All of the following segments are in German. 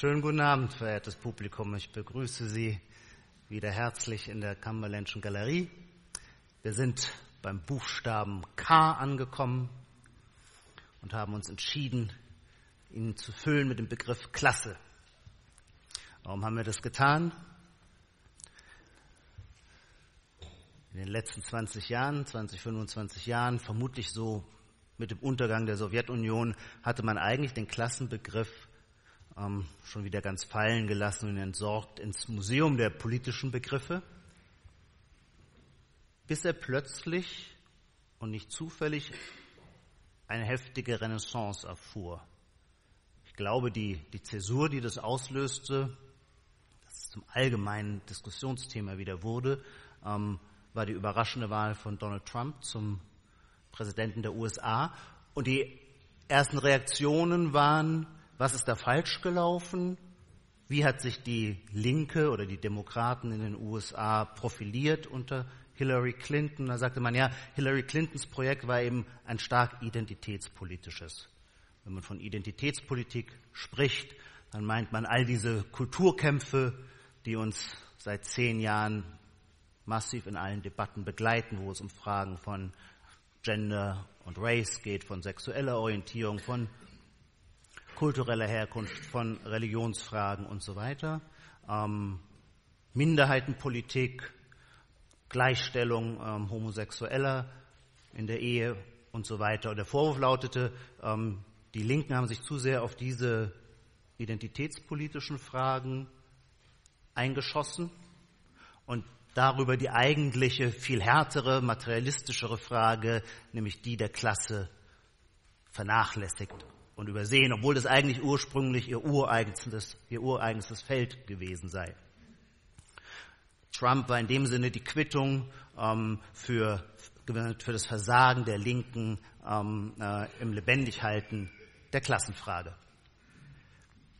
Schönen guten Abend, verehrtes Publikum. Ich begrüße Sie wieder herzlich in der Cumberlandschen Galerie. Wir sind beim Buchstaben K angekommen und haben uns entschieden, ihn zu füllen mit dem Begriff Klasse. Warum haben wir das getan? In den letzten 20 Jahren, 20, 25 Jahren, vermutlich so mit dem Untergang der Sowjetunion, hatte man eigentlich den Klassenbegriff ähm, schon wieder ganz fallen gelassen und entsorgt ins Museum der politischen Begriffe, bis er plötzlich und nicht zufällig eine heftige Renaissance erfuhr. Ich glaube, die, die Zäsur, die das auslöste, dass es zum allgemeinen Diskussionsthema wieder wurde, ähm, war die überraschende Wahl von Donald Trump zum Präsidenten der USA. Und die ersten Reaktionen waren, was ist da falsch gelaufen? Wie hat sich die Linke oder die Demokraten in den USA profiliert unter Hillary Clinton? Da sagte man ja, Hillary Clintons Projekt war eben ein stark identitätspolitisches. Wenn man von Identitätspolitik spricht, dann meint man all diese Kulturkämpfe, die uns seit zehn Jahren massiv in allen Debatten begleiten, wo es um Fragen von Gender und Race geht, von sexueller Orientierung, von kultureller Herkunft, von Religionsfragen und so weiter, ähm, Minderheitenpolitik, Gleichstellung ähm, Homosexueller in der Ehe und so weiter. Und der Vorwurf lautete, ähm, die Linken haben sich zu sehr auf diese identitätspolitischen Fragen eingeschossen und darüber die eigentliche, viel härtere, materialistischere Frage, nämlich die der Klasse, vernachlässigt und übersehen, obwohl das eigentlich ursprünglich ihr ureigenstes, ihr ureigenstes Feld gewesen sei. Trump war in dem Sinne die Quittung ähm, für, für das Versagen der Linken ähm, äh, im Lebendighalten der Klassenfrage.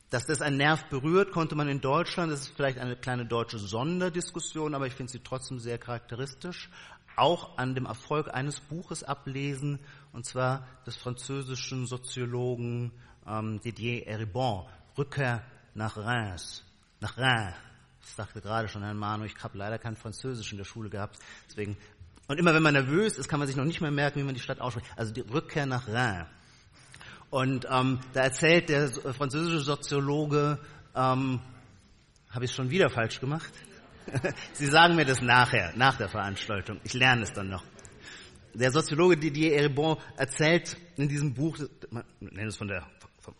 Dass das einen Nerv berührt, konnte man in Deutschland, das ist vielleicht eine kleine deutsche Sonderdiskussion, aber ich finde sie trotzdem sehr charakteristisch, auch an dem Erfolg eines Buches ablesen, und zwar des französischen Soziologen ähm, Didier Eribon, Rückkehr nach Reims, nach Reims. Ich sagte gerade schon Herrn Manu, ich habe leider kein Französisch in der Schule gehabt, deswegen und immer wenn man nervös ist, kann man sich noch nicht mehr merken, wie man die Stadt ausspricht. Also die Rückkehr nach Reims. Und ähm, da erzählt der französische Soziologe, ähm, habe ich es schon wieder falsch gemacht? Sie sagen mir das nachher, nach der Veranstaltung. Ich lerne es dann noch. Der Soziologe Didier Eribon erzählt in diesem Buch, man nennt es von der,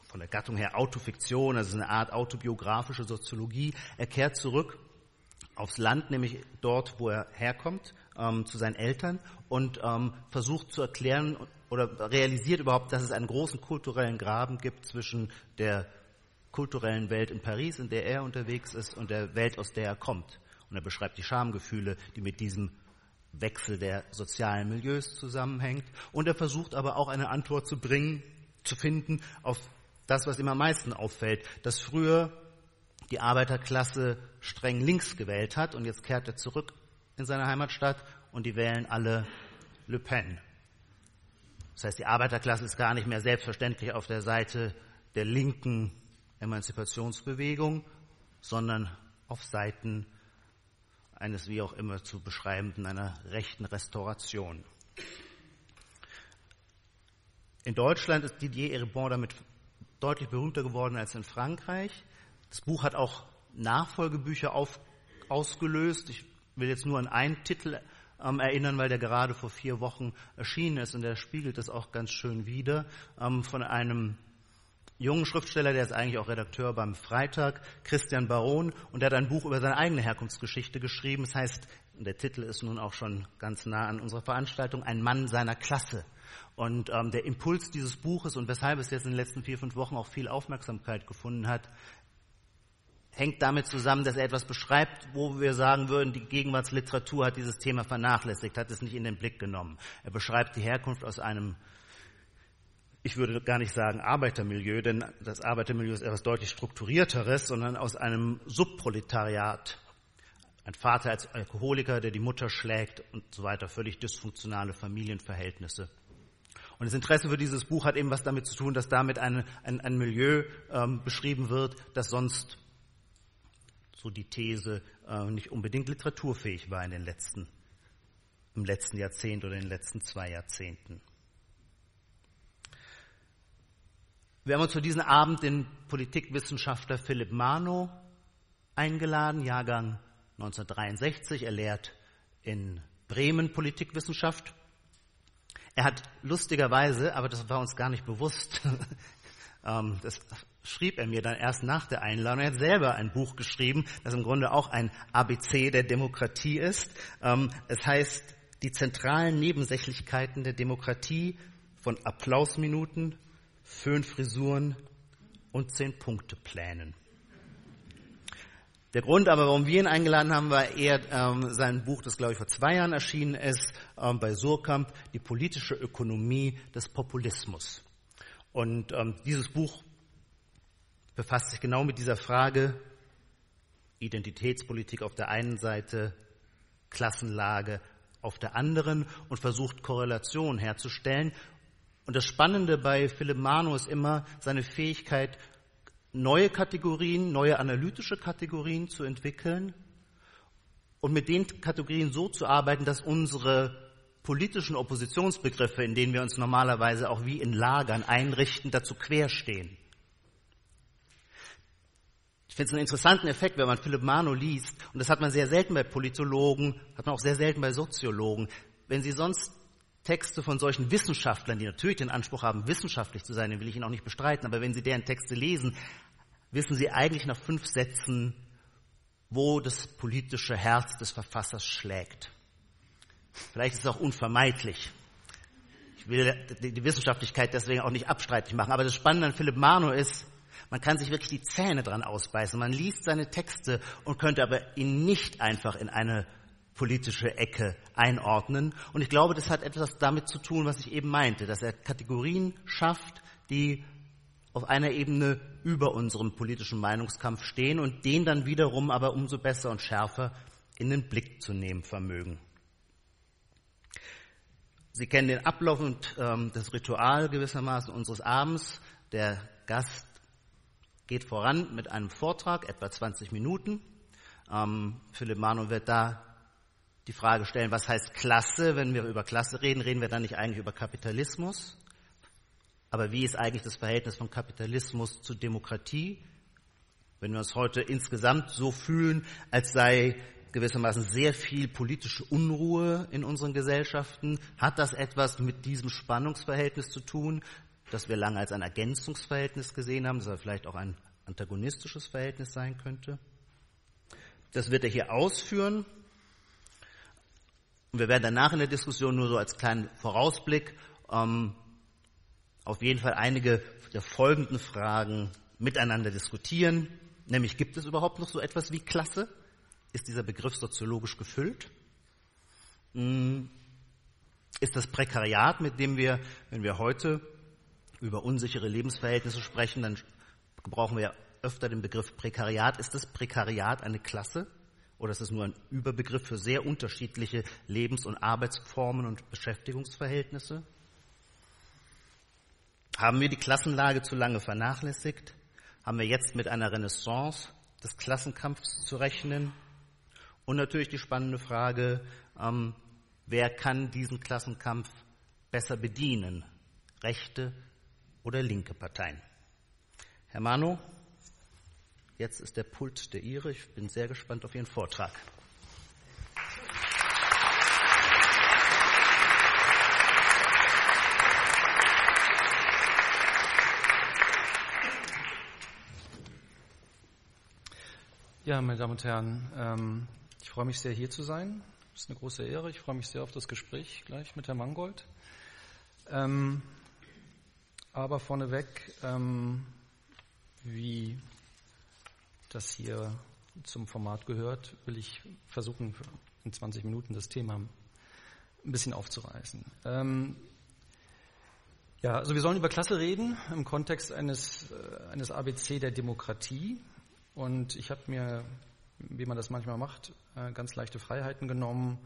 von der Gattung her Autofiktion, also eine Art autobiografische Soziologie. Er kehrt zurück aufs Land, nämlich dort, wo er herkommt, ähm, zu seinen Eltern und ähm, versucht zu erklären oder realisiert überhaupt, dass es einen großen kulturellen Graben gibt zwischen der kulturellen Welt in Paris, in der er unterwegs ist, und der Welt, aus der er kommt. Und er beschreibt die Schamgefühle, die mit diesem Wechsel der sozialen Milieus zusammenhängt. Und er versucht aber auch eine Antwort zu bringen, zu finden auf das, was ihm am meisten auffällt, dass früher die Arbeiterklasse streng links gewählt hat und jetzt kehrt er zurück in seine Heimatstadt und die wählen alle Le Pen. Das heißt, die Arbeiterklasse ist gar nicht mehr selbstverständlich auf der Seite der linken Emanzipationsbewegung, sondern auf Seiten eines wie auch immer zu beschreibenden, einer rechten Restauration. In Deutschland ist Didier Eribon damit deutlich berühmter geworden als in Frankreich. Das Buch hat auch Nachfolgebücher auf, ausgelöst. Ich will jetzt nur an einen Titel ähm, erinnern, weil der gerade vor vier Wochen erschienen ist und der spiegelt das auch ganz schön wider, ähm, von einem jungen Schriftsteller, der ist eigentlich auch Redakteur beim Freitag, Christian Baron, und der hat ein Buch über seine eigene Herkunftsgeschichte geschrieben. Das heißt, der Titel ist nun auch schon ganz nah an unserer Veranstaltung, Ein Mann seiner Klasse. Und ähm, der Impuls dieses Buches und weshalb es jetzt in den letzten vier, fünf Wochen auch viel Aufmerksamkeit gefunden hat, hängt damit zusammen, dass er etwas beschreibt, wo wir sagen würden, die Gegenwartsliteratur hat dieses Thema vernachlässigt, hat es nicht in den Blick genommen. Er beschreibt die Herkunft aus einem ich würde gar nicht sagen Arbeitermilieu, denn das Arbeitermilieu ist etwas deutlich strukturierteres, sondern aus einem Subproletariat. Ein Vater als Alkoholiker, der die Mutter schlägt und so weiter, völlig dysfunktionale Familienverhältnisse. Und das Interesse für dieses Buch hat eben was damit zu tun, dass damit eine, ein, ein Milieu ähm, beschrieben wird, das sonst, so die These, äh, nicht unbedingt literaturfähig war in den letzten, im letzten Jahrzehnt oder in den letzten zwei Jahrzehnten. Wir haben uns für diesen Abend den Politikwissenschaftler Philipp Mano eingeladen, Jahrgang 1963. Er lehrt in Bremen Politikwissenschaft. Er hat lustigerweise, aber das war uns gar nicht bewusst, ähm, das schrieb er mir dann erst nach der Einladung. Er hat selber ein Buch geschrieben, das im Grunde auch ein ABC der Demokratie ist. Ähm, es heißt Die zentralen Nebensächlichkeiten der Demokratie von Applausminuten, Föhnfrisuren und Zehn-Punkte-Plänen. Der Grund aber, warum wir ihn eingeladen haben, war eher ähm, sein Buch, das glaube ich vor zwei Jahren erschienen ist, ähm, bei Surkamp, die politische Ökonomie des Populismus. Und ähm, dieses Buch befasst sich genau mit dieser Frage Identitätspolitik auf der einen Seite, Klassenlage auf der anderen und versucht Korrelation herzustellen. Und das Spannende bei Philipp Mano ist immer seine Fähigkeit, neue Kategorien, neue analytische Kategorien zu entwickeln und mit den Kategorien so zu arbeiten, dass unsere politischen Oppositionsbegriffe, in denen wir uns normalerweise auch wie in Lagern einrichten, dazu querstehen. Ich finde es einen interessanten Effekt, wenn man Philipp Mano liest, und das hat man sehr selten bei Politologen, hat man auch sehr selten bei Soziologen. Wenn Sie sonst Texte von solchen Wissenschaftlern, die natürlich den Anspruch haben, wissenschaftlich zu sein, den will ich Ihnen auch nicht bestreiten, aber wenn Sie deren Texte lesen, wissen Sie eigentlich nach fünf Sätzen, wo das politische Herz des Verfassers schlägt. Vielleicht ist es auch unvermeidlich. Ich will die Wissenschaftlichkeit deswegen auch nicht abstreitig machen. Aber das Spannende an Philipp Marno ist, man kann sich wirklich die Zähne dran ausbeißen. Man liest seine Texte und könnte aber ihn nicht einfach in eine politische Ecke einordnen. Und ich glaube, das hat etwas damit zu tun, was ich eben meinte, dass er Kategorien schafft, die auf einer Ebene über unserem politischen Meinungskampf stehen und den dann wiederum aber umso besser und schärfer in den Blick zu nehmen vermögen. Sie kennen den Ablauf und ähm, das Ritual gewissermaßen unseres Abends. Der Gast geht voran mit einem Vortrag, etwa 20 Minuten. Ähm, Philipp Mano wird da die Frage stellen, was heißt Klasse? Wenn wir über Klasse reden, reden wir dann nicht eigentlich über Kapitalismus? Aber wie ist eigentlich das Verhältnis von Kapitalismus zu Demokratie? Wenn wir uns heute insgesamt so fühlen, als sei gewissermaßen sehr viel politische Unruhe in unseren Gesellschaften, hat das etwas mit diesem Spannungsverhältnis zu tun, das wir lange als ein Ergänzungsverhältnis gesehen haben, das aber vielleicht auch ein antagonistisches Verhältnis sein könnte. Das wird er hier ausführen. Und wir werden danach in der Diskussion nur so als kleinen Vorausblick ähm, auf jeden Fall einige der folgenden Fragen miteinander diskutieren. Nämlich, gibt es überhaupt noch so etwas wie Klasse? Ist dieser Begriff soziologisch gefüllt? Hm, ist das Prekariat, mit dem wir, wenn wir heute über unsichere Lebensverhältnisse sprechen, dann gebrauchen wir öfter den Begriff Prekariat. Ist das Prekariat eine Klasse? Oder ist es nur ein Überbegriff für sehr unterschiedliche Lebens- und Arbeitsformen und Beschäftigungsverhältnisse? Haben wir die Klassenlage zu lange vernachlässigt? Haben wir jetzt mit einer Renaissance des Klassenkampfs zu rechnen? Und natürlich die spannende Frage, ähm, wer kann diesen Klassenkampf besser bedienen? Rechte oder linke Parteien? Herr Mano, Jetzt ist der Pult der Ihre. Ich bin sehr gespannt auf Ihren Vortrag. Ja, meine Damen und Herren, ähm, ich freue mich sehr, hier zu sein. Es ist eine große Ehre. Ich freue mich sehr auf das Gespräch gleich mit Herrn Mangold. Ähm, aber vorneweg, ähm, wie das hier zum Format gehört, will ich versuchen, in 20 Minuten das Thema ein bisschen aufzureißen. Ähm, ja, also wir sollen über Klasse reden im Kontext eines, äh, eines ABC der Demokratie. Und ich habe mir, wie man das manchmal macht, äh, ganz leichte Freiheiten genommen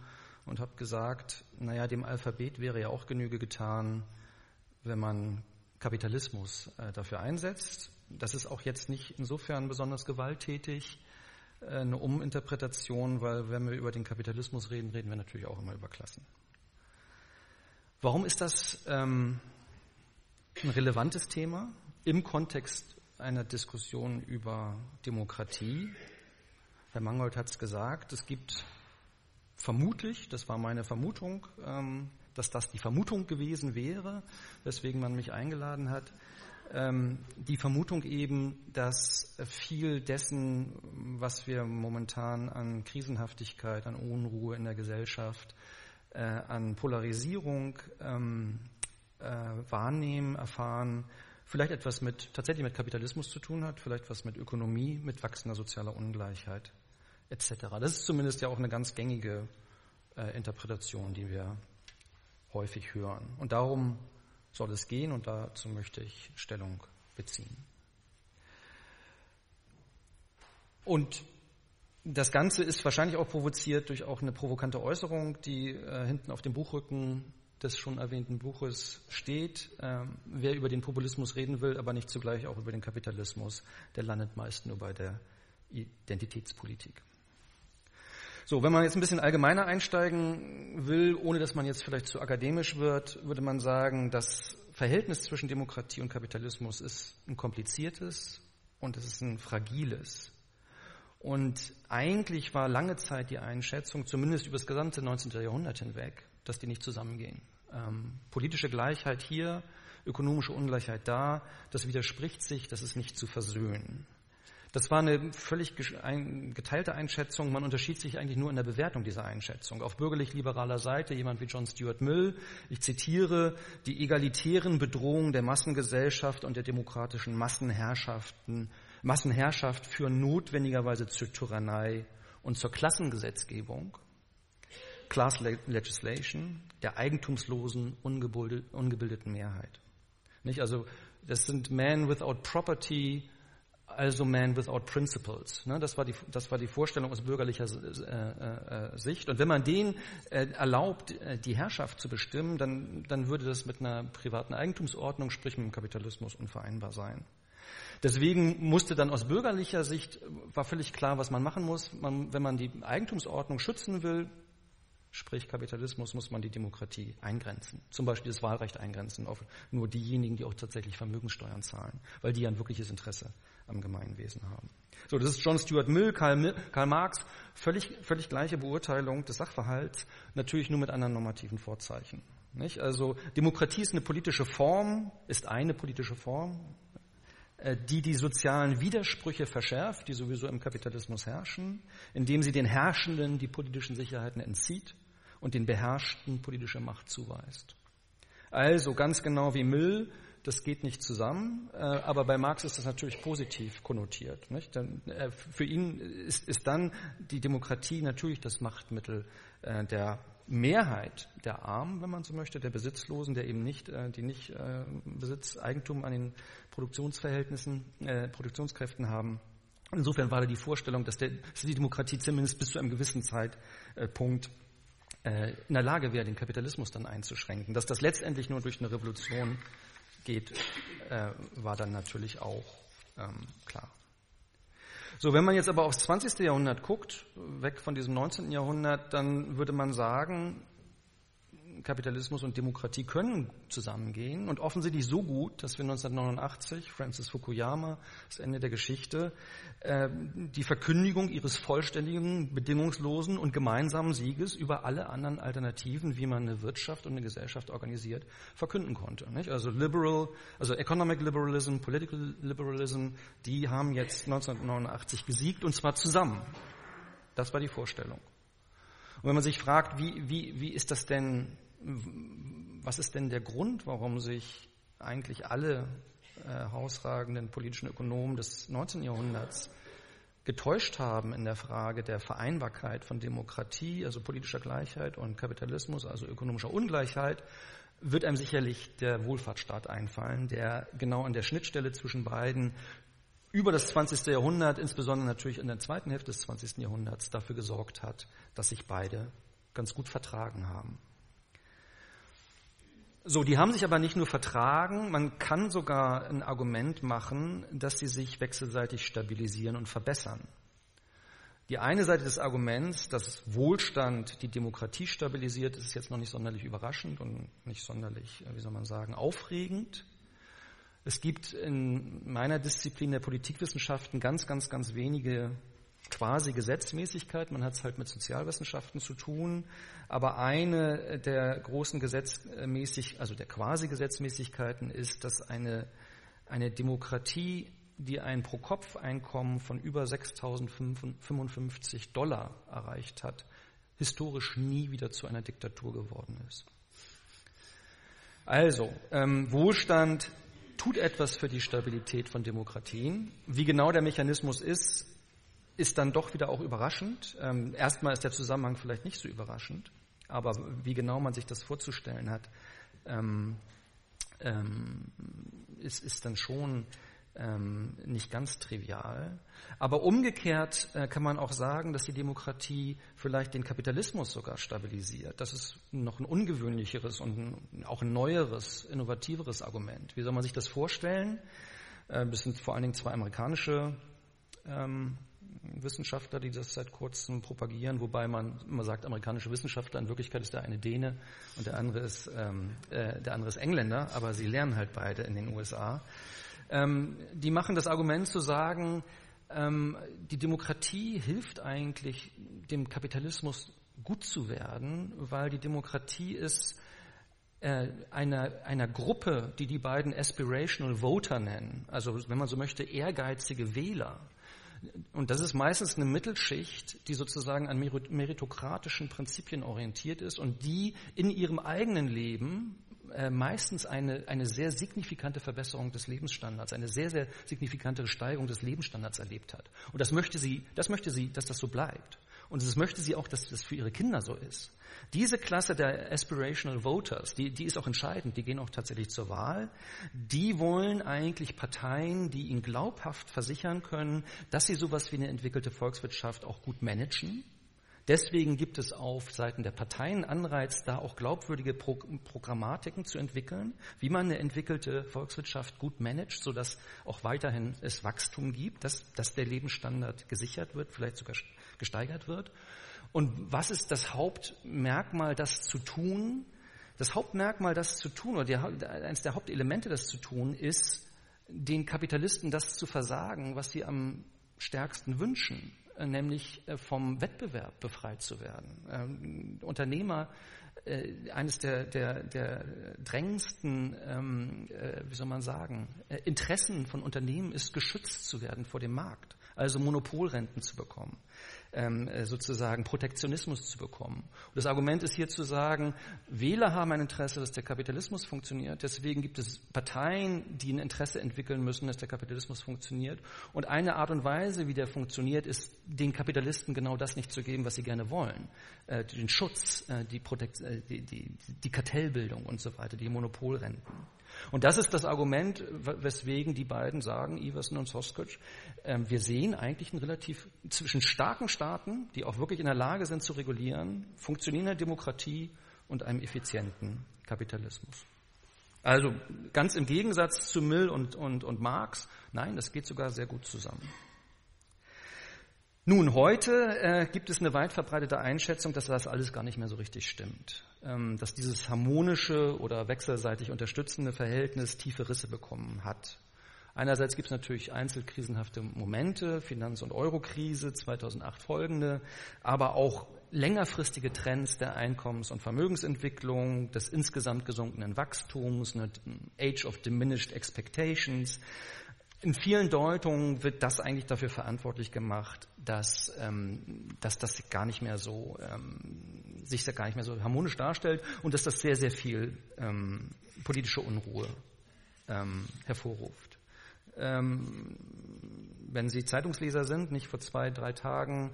und habe gesagt, naja, dem Alphabet wäre ja auch Genüge getan, wenn man Kapitalismus äh, dafür einsetzt. Das ist auch jetzt nicht insofern besonders gewalttätig, äh, eine Uminterpretation, weil wenn wir über den Kapitalismus reden, reden wir natürlich auch immer über Klassen. Warum ist das ähm, ein relevantes Thema im Kontext einer Diskussion über Demokratie? Herr Mangold hat es gesagt, es gibt vermutlich, das war meine Vermutung, ähm, dass das die Vermutung gewesen wäre, weswegen man mich eingeladen hat, ähm, die Vermutung eben, dass viel dessen, was wir momentan an Krisenhaftigkeit, an Unruhe in der Gesellschaft, äh, an Polarisierung ähm, äh, wahrnehmen, erfahren, vielleicht etwas mit tatsächlich mit Kapitalismus zu tun hat, vielleicht was mit Ökonomie, mit wachsender sozialer Ungleichheit etc. Das ist zumindest ja auch eine ganz gängige äh, Interpretation, die wir häufig hören. Und darum soll es gehen und dazu möchte ich Stellung beziehen. Und das Ganze ist wahrscheinlich auch provoziert durch auch eine provokante Äußerung, die äh, hinten auf dem Buchrücken des schon erwähnten Buches steht. Ähm, wer über den Populismus reden will, aber nicht zugleich auch über den Kapitalismus, der landet meist nur bei der Identitätspolitik. So, wenn man jetzt ein bisschen allgemeiner einsteigen will, ohne dass man jetzt vielleicht zu akademisch wird, würde man sagen, das Verhältnis zwischen Demokratie und Kapitalismus ist ein kompliziertes und es ist ein fragiles. Und eigentlich war lange Zeit die Einschätzung, zumindest über das gesamte 19. Jahrhundert hinweg, dass die nicht zusammengehen. Ähm, politische Gleichheit hier, ökonomische Ungleichheit da, das widerspricht sich, das ist nicht zu versöhnen. Das war eine völlig geteilte Einschätzung. Man unterschied sich eigentlich nur in der Bewertung dieser Einschätzung. Auf bürgerlich-liberaler Seite jemand wie John Stuart Mill, ich zitiere, die egalitären Bedrohungen der Massengesellschaft und der demokratischen Massenherrschaften, Massenherrschaft führen notwendigerweise zur Tyrannei und zur Klassengesetzgebung, Class Legislation, der eigentumslosen, ungebildeten Mehrheit. Nicht? Also, das sind Men without Property, also Man without Principles. Ne? Das, war die, das war die Vorstellung aus bürgerlicher äh, äh, Sicht. Und wenn man denen äh, erlaubt, äh, die Herrschaft zu bestimmen, dann, dann würde das mit einer privaten Eigentumsordnung, sprich mit dem Kapitalismus, unvereinbar sein. Deswegen musste dann aus bürgerlicher Sicht, war völlig klar, was man machen muss. Man, wenn man die Eigentumsordnung schützen will, sprich Kapitalismus, muss man die Demokratie eingrenzen. Zum Beispiel das Wahlrecht eingrenzen auf nur diejenigen, die auch tatsächlich Vermögenssteuern zahlen, weil die ja ein wirkliches Interesse am Gemeinwesen haben. So, das ist John Stuart Mill, Karl, Karl Marx, völlig, völlig gleiche Beurteilung des Sachverhalts, natürlich nur mit anderen normativen Vorzeichen. Nicht? Also Demokratie ist eine politische Form, ist eine politische Form, äh, die die sozialen Widersprüche verschärft, die sowieso im Kapitalismus herrschen, indem sie den Herrschenden die politischen Sicherheiten entzieht und den Beherrschten politische Macht zuweist. Also ganz genau wie Mill das geht nicht zusammen, äh, aber bei Marx ist das natürlich positiv konnotiert. Nicht? Äh, für ihn ist, ist dann die Demokratie natürlich das Machtmittel äh, der Mehrheit der Armen, wenn man so möchte, der Besitzlosen, der eben nicht, die nicht Besitz, Eigentum an den Produktionsverhältnissen, Produktionskräften haben. Insofern war da die Vorstellung, dass, der, dass die Demokratie zumindest bis zu einem gewissen Zeitpunkt in der Lage wäre, den Kapitalismus dann einzuschränken. Dass das letztendlich nur durch eine Revolution geht, äh, war dann natürlich auch ähm, klar. So, wenn man jetzt aber aufs 20. Jahrhundert guckt, weg von diesem 19. Jahrhundert, dann würde man sagen, Kapitalismus und Demokratie können zusammengehen und offensichtlich so gut, dass wir 1989, Francis Fukuyama, das Ende der Geschichte, äh, die Verkündigung ihres vollständigen, bedingungslosen und gemeinsamen Sieges über alle anderen Alternativen, wie man eine Wirtschaft und eine Gesellschaft organisiert, verkünden konnte. Also liberal, also Economic Liberalism, Political Liberalism, die haben jetzt 1989 gesiegt und zwar zusammen. Das war die Vorstellung. Und wenn man sich fragt, wie, wie, wie ist das denn was ist denn der Grund, warum sich eigentlich alle äh, herausragenden politischen Ökonomen des 19. Jahrhunderts getäuscht haben in der Frage der Vereinbarkeit von Demokratie, also politischer Gleichheit und Kapitalismus, also ökonomischer Ungleichheit, wird einem sicherlich der Wohlfahrtsstaat einfallen, der genau an der Schnittstelle zwischen beiden über das 20. Jahrhundert, insbesondere natürlich in der zweiten Hälfte des 20. Jahrhunderts, dafür gesorgt hat, dass sich beide ganz gut vertragen haben. So, die haben sich aber nicht nur vertragen, man kann sogar ein Argument machen, dass sie sich wechselseitig stabilisieren und verbessern. Die eine Seite des Arguments, dass Wohlstand die Demokratie stabilisiert, ist jetzt noch nicht sonderlich überraschend und nicht sonderlich, wie soll man sagen, aufregend. Es gibt in meiner Disziplin der Politikwissenschaften ganz, ganz, ganz wenige quasi Gesetzmäßigkeit, man hat es halt mit Sozialwissenschaften zu tun, aber eine der großen Gesetzmäßig, also der quasi Gesetzmäßigkeiten ist, dass eine, eine Demokratie, die ein Pro-Kopf-Einkommen von über 6.055 Dollar erreicht hat, historisch nie wieder zu einer Diktatur geworden ist. Also, ähm, Wohlstand tut etwas für die Stabilität von Demokratien. Wie genau der Mechanismus ist, ist dann doch wieder auch überraschend. Ähm, erstmal ist der Zusammenhang vielleicht nicht so überraschend, aber wie genau man sich das vorzustellen hat, ähm, ähm, ist, ist dann schon nicht ganz trivial. Aber umgekehrt äh, kann man auch sagen, dass die Demokratie vielleicht den Kapitalismus sogar stabilisiert. Das ist noch ein ungewöhnlicheres und auch ein neueres, innovativeres Argument. Wie soll man sich das vorstellen? Äh, das sind vor allen Dingen zwei amerikanische ähm, Wissenschaftler, die das seit kurzem propagieren, wobei man immer sagt, amerikanische Wissenschaftler, in Wirklichkeit ist der eine Däne und der andere ist, ähm, äh, der andere ist Engländer, aber sie lernen halt beide in den USA. Ähm, die machen das Argument zu sagen, ähm, die Demokratie hilft eigentlich dem Kapitalismus gut zu werden, weil die Demokratie ist äh, einer, einer Gruppe, die die beiden Aspirational Voter nennen, also wenn man so möchte, ehrgeizige Wähler, und das ist meistens eine Mittelschicht, die sozusagen an meritokratischen Prinzipien orientiert ist und die in ihrem eigenen Leben äh, meistens eine, eine sehr signifikante Verbesserung des Lebensstandards, eine sehr, sehr signifikante Steigerung des Lebensstandards erlebt hat. Und das möchte sie, das möchte sie, dass das so bleibt. Und das möchte sie auch, dass das für ihre Kinder so ist. Diese Klasse der Aspirational Voters, die, die ist auch entscheidend, die gehen auch tatsächlich zur Wahl. Die wollen eigentlich Parteien, die ihnen glaubhaft versichern können, dass sie sowas wie eine entwickelte Volkswirtschaft auch gut managen. Deswegen gibt es auf Seiten der Parteien Anreiz, da auch glaubwürdige Pro Programmatiken zu entwickeln, wie man eine entwickelte Volkswirtschaft gut managt, sodass auch weiterhin es Wachstum gibt, dass, dass der Lebensstandard gesichert wird, vielleicht sogar gesteigert wird. Und was ist das Hauptmerkmal, das zu tun? Das Hauptmerkmal, das zu tun, oder eines der Hauptelemente, das zu tun, ist, den Kapitalisten das zu versagen, was sie am stärksten wünschen, nämlich äh, vom Wettbewerb befreit zu werden. Ähm, Unternehmer, äh, eines der, der, der drängendsten, ähm, äh, wie soll man sagen, äh, Interessen von Unternehmen ist, geschützt zu werden vor dem Markt, also Monopolrenten zu bekommen ähm, äh, sozusagen Protektionismus zu bekommen. Und das Argument ist hier zu sagen, Wähler haben ein Interesse, dass der Kapitalismus funktioniert. Deswegen gibt es Parteien, die ein Interesse entwickeln müssen, dass der Kapitalismus funktioniert. Und eine Art und Weise, wie der funktioniert, ist, den Kapitalisten genau das nicht zu geben, was sie gerne wollen. Äh, den Schutz, äh, die, Protekt äh, die, die, die Kartellbildung und so weiter, die Monopolrenten. Und das ist das Argument, weswegen die beiden sagen, Iversen und Soskic, ähm, wir sehen eigentlich ein relativ zwischen starken Staaten, die auch wirklich in der Lage sind zu regulieren, funktionierender Demokratie und einem effizienten Kapitalismus. Also ganz im Gegensatz zu Mill und, und, und Marx, nein, das geht sogar sehr gut zusammen. Nun, heute äh, gibt es eine weit verbreitete Einschätzung, dass das alles gar nicht mehr so richtig stimmt. Ähm, dass dieses harmonische oder wechselseitig unterstützende Verhältnis tiefe Risse bekommen hat. Einerseits gibt es natürlich einzelkrisenhafte Momente, Finanz- und Eurokrise, 2008 folgende, aber auch längerfristige Trends der Einkommens- und Vermögensentwicklung, des insgesamt gesunkenen Wachstums, eine Age of Diminished Expectations, in vielen Deutungen wird das eigentlich dafür verantwortlich gemacht, dass, ähm, dass das gar nicht mehr so ähm, sich gar nicht mehr so harmonisch darstellt und dass das sehr sehr viel ähm, politische Unruhe ähm, hervorruft. Ähm, wenn Sie Zeitungsleser sind, nicht vor zwei drei Tagen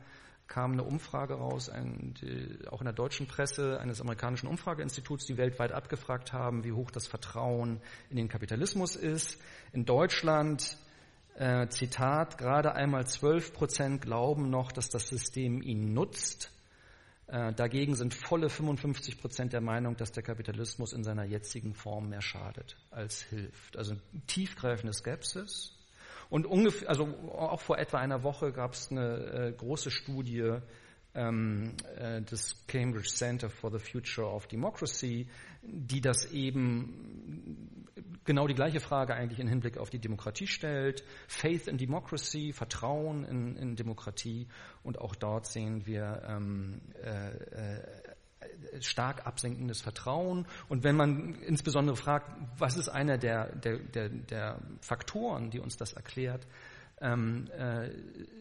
kam eine Umfrage raus, ein, die, auch in der deutschen Presse eines amerikanischen Umfrageinstituts, die weltweit abgefragt haben, wie hoch das Vertrauen in den Kapitalismus ist. In Deutschland, äh, Zitat, gerade einmal 12 Prozent glauben noch, dass das System ihnen nutzt. Äh, dagegen sind volle 55 Prozent der Meinung, dass der Kapitalismus in seiner jetzigen Form mehr schadet als hilft. Also tiefgreifende Skepsis. Und ungefähr, also auch vor etwa einer Woche gab es eine äh, große Studie ähm, äh, des Cambridge Center for the Future of Democracy, die das eben genau die gleiche Frage eigentlich im Hinblick auf die Demokratie stellt. Faith in Democracy, Vertrauen in, in Demokratie. Und auch dort sehen wir ähm, äh, äh, stark absenkendes Vertrauen. Und wenn man insbesondere fragt, was ist einer der, der, der, der Faktoren, die uns das erklärt, ähm, äh,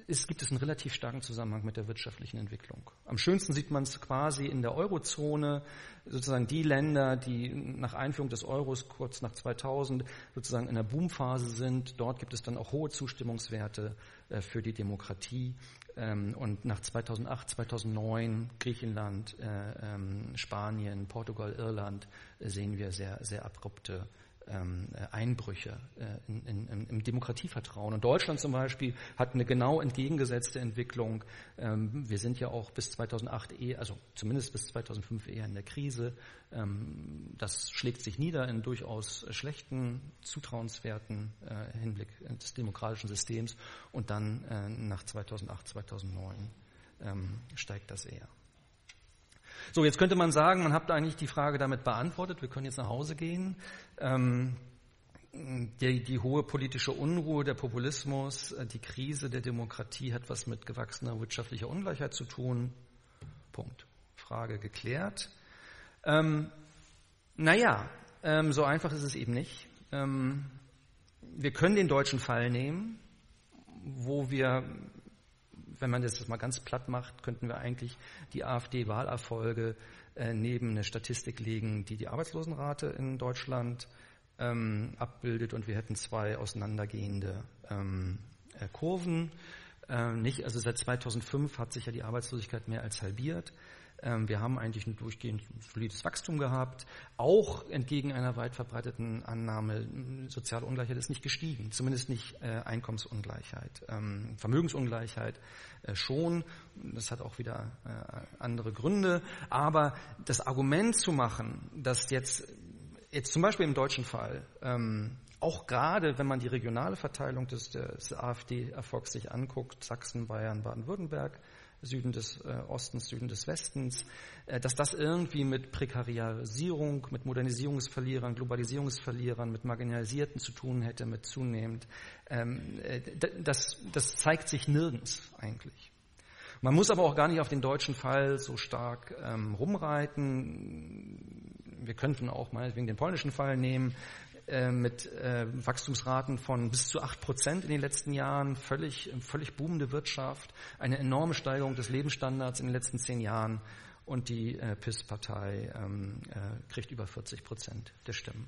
ist, gibt es einen relativ starken Zusammenhang mit der wirtschaftlichen Entwicklung. Am schönsten sieht man es quasi in der Eurozone, sozusagen die Länder, die nach Einführung des Euros kurz nach 2000 sozusagen in der Boomphase sind. Dort gibt es dann auch hohe Zustimmungswerte äh, für die Demokratie. Ähm, und nach 2008, 2009 Griechenland, äh, ähm, Spanien, Portugal, Irland äh, sehen wir sehr, sehr abrupte ähm, äh, Einbrüche äh, in, in, im Demokratievertrauen. Und Deutschland zum Beispiel hat eine genau entgegengesetzte Entwicklung. Ähm, wir sind ja auch bis 2008 eher, also zumindest bis 2005 eher in der Krise. Ähm, das schlägt sich nieder in durchaus schlechten Zutrauenswerten äh, Hinblick des demokratischen Systems. Und dann nach 2008, 2009 steigt das eher. So, jetzt könnte man sagen, man hat eigentlich die Frage damit beantwortet, wir können jetzt nach Hause gehen. Ähm, die, die, hohe politische Unruhe, der Populismus, äh, die Krise der Demokratie hat was mit gewachsener wirtschaftlicher Ungleichheit zu tun. Punkt. Frage geklärt. Ähm, naja, ähm, so einfach ist es eben nicht. Ähm, wir können den deutschen Fall nehmen, wo wir wenn man das mal ganz platt macht, könnten wir eigentlich die AfD-Wahlerfolge äh, neben eine Statistik legen, die die Arbeitslosenrate in Deutschland ähm, abbildet und wir hätten zwei auseinandergehende ähm, äh, Kurven. Äh, nicht, also seit 2005 hat sich ja die Arbeitslosigkeit mehr als halbiert. Ähm, wir haben eigentlich ein durchgehend solides Wachstum gehabt. Auch entgegen einer weit verbreiteten Annahme, soziale Ungleichheit ist nicht gestiegen, zumindest nicht äh, Einkommensungleichheit. Ähm, Vermögensungleichheit äh, schon, das hat auch wieder äh, andere Gründe. Aber das Argument zu machen, dass jetzt, jetzt zum Beispiel im deutschen Fall, ähm, auch gerade wenn man die regionale Verteilung des, des AfD-Erfolgs sich anguckt, Sachsen, Bayern, Baden-Württemberg, Süden des äh, Ostens, Süden des Westens, äh, dass das irgendwie mit Prekarisierung, mit Modernisierungsverlierern, Globalisierungsverlierern, mit Marginalisierten zu tun hätte, mit zunehmend. Ähm, äh, das, das zeigt sich nirgends eigentlich. Man muss aber auch gar nicht auf den deutschen Fall so stark ähm, rumreiten. Wir könnten auch mal wegen den polnischen Fall nehmen. Äh, mit äh, Wachstumsraten von bis zu acht Prozent in den letzten Jahren, völlig, völlig boomende Wirtschaft, eine enorme Steigerung des Lebensstandards in den letzten zehn Jahren und die äh, PIS-Partei ähm, äh, kriegt über 40 Prozent der Stimmen.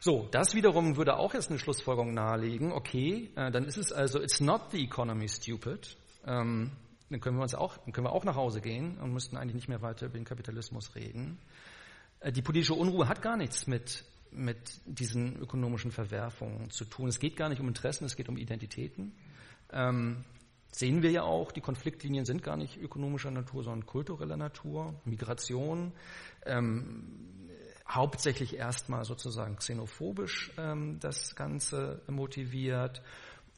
So, das wiederum würde auch jetzt eine Schlussfolgerung nahelegen. Okay, äh, dann ist es also, it's not the economy stupid. Ähm, dann können wir uns auch, dann können wir auch nach Hause gehen und müssten eigentlich nicht mehr weiter über den Kapitalismus reden. Äh, die politische Unruhe hat gar nichts mit mit diesen ökonomischen Verwerfungen zu tun. Es geht gar nicht um Interessen, es geht um Identitäten. Ähm, sehen wir ja auch, die Konfliktlinien sind gar nicht ökonomischer Natur, sondern kultureller Natur. Migration, ähm, hauptsächlich erstmal sozusagen xenophobisch ähm, das Ganze motiviert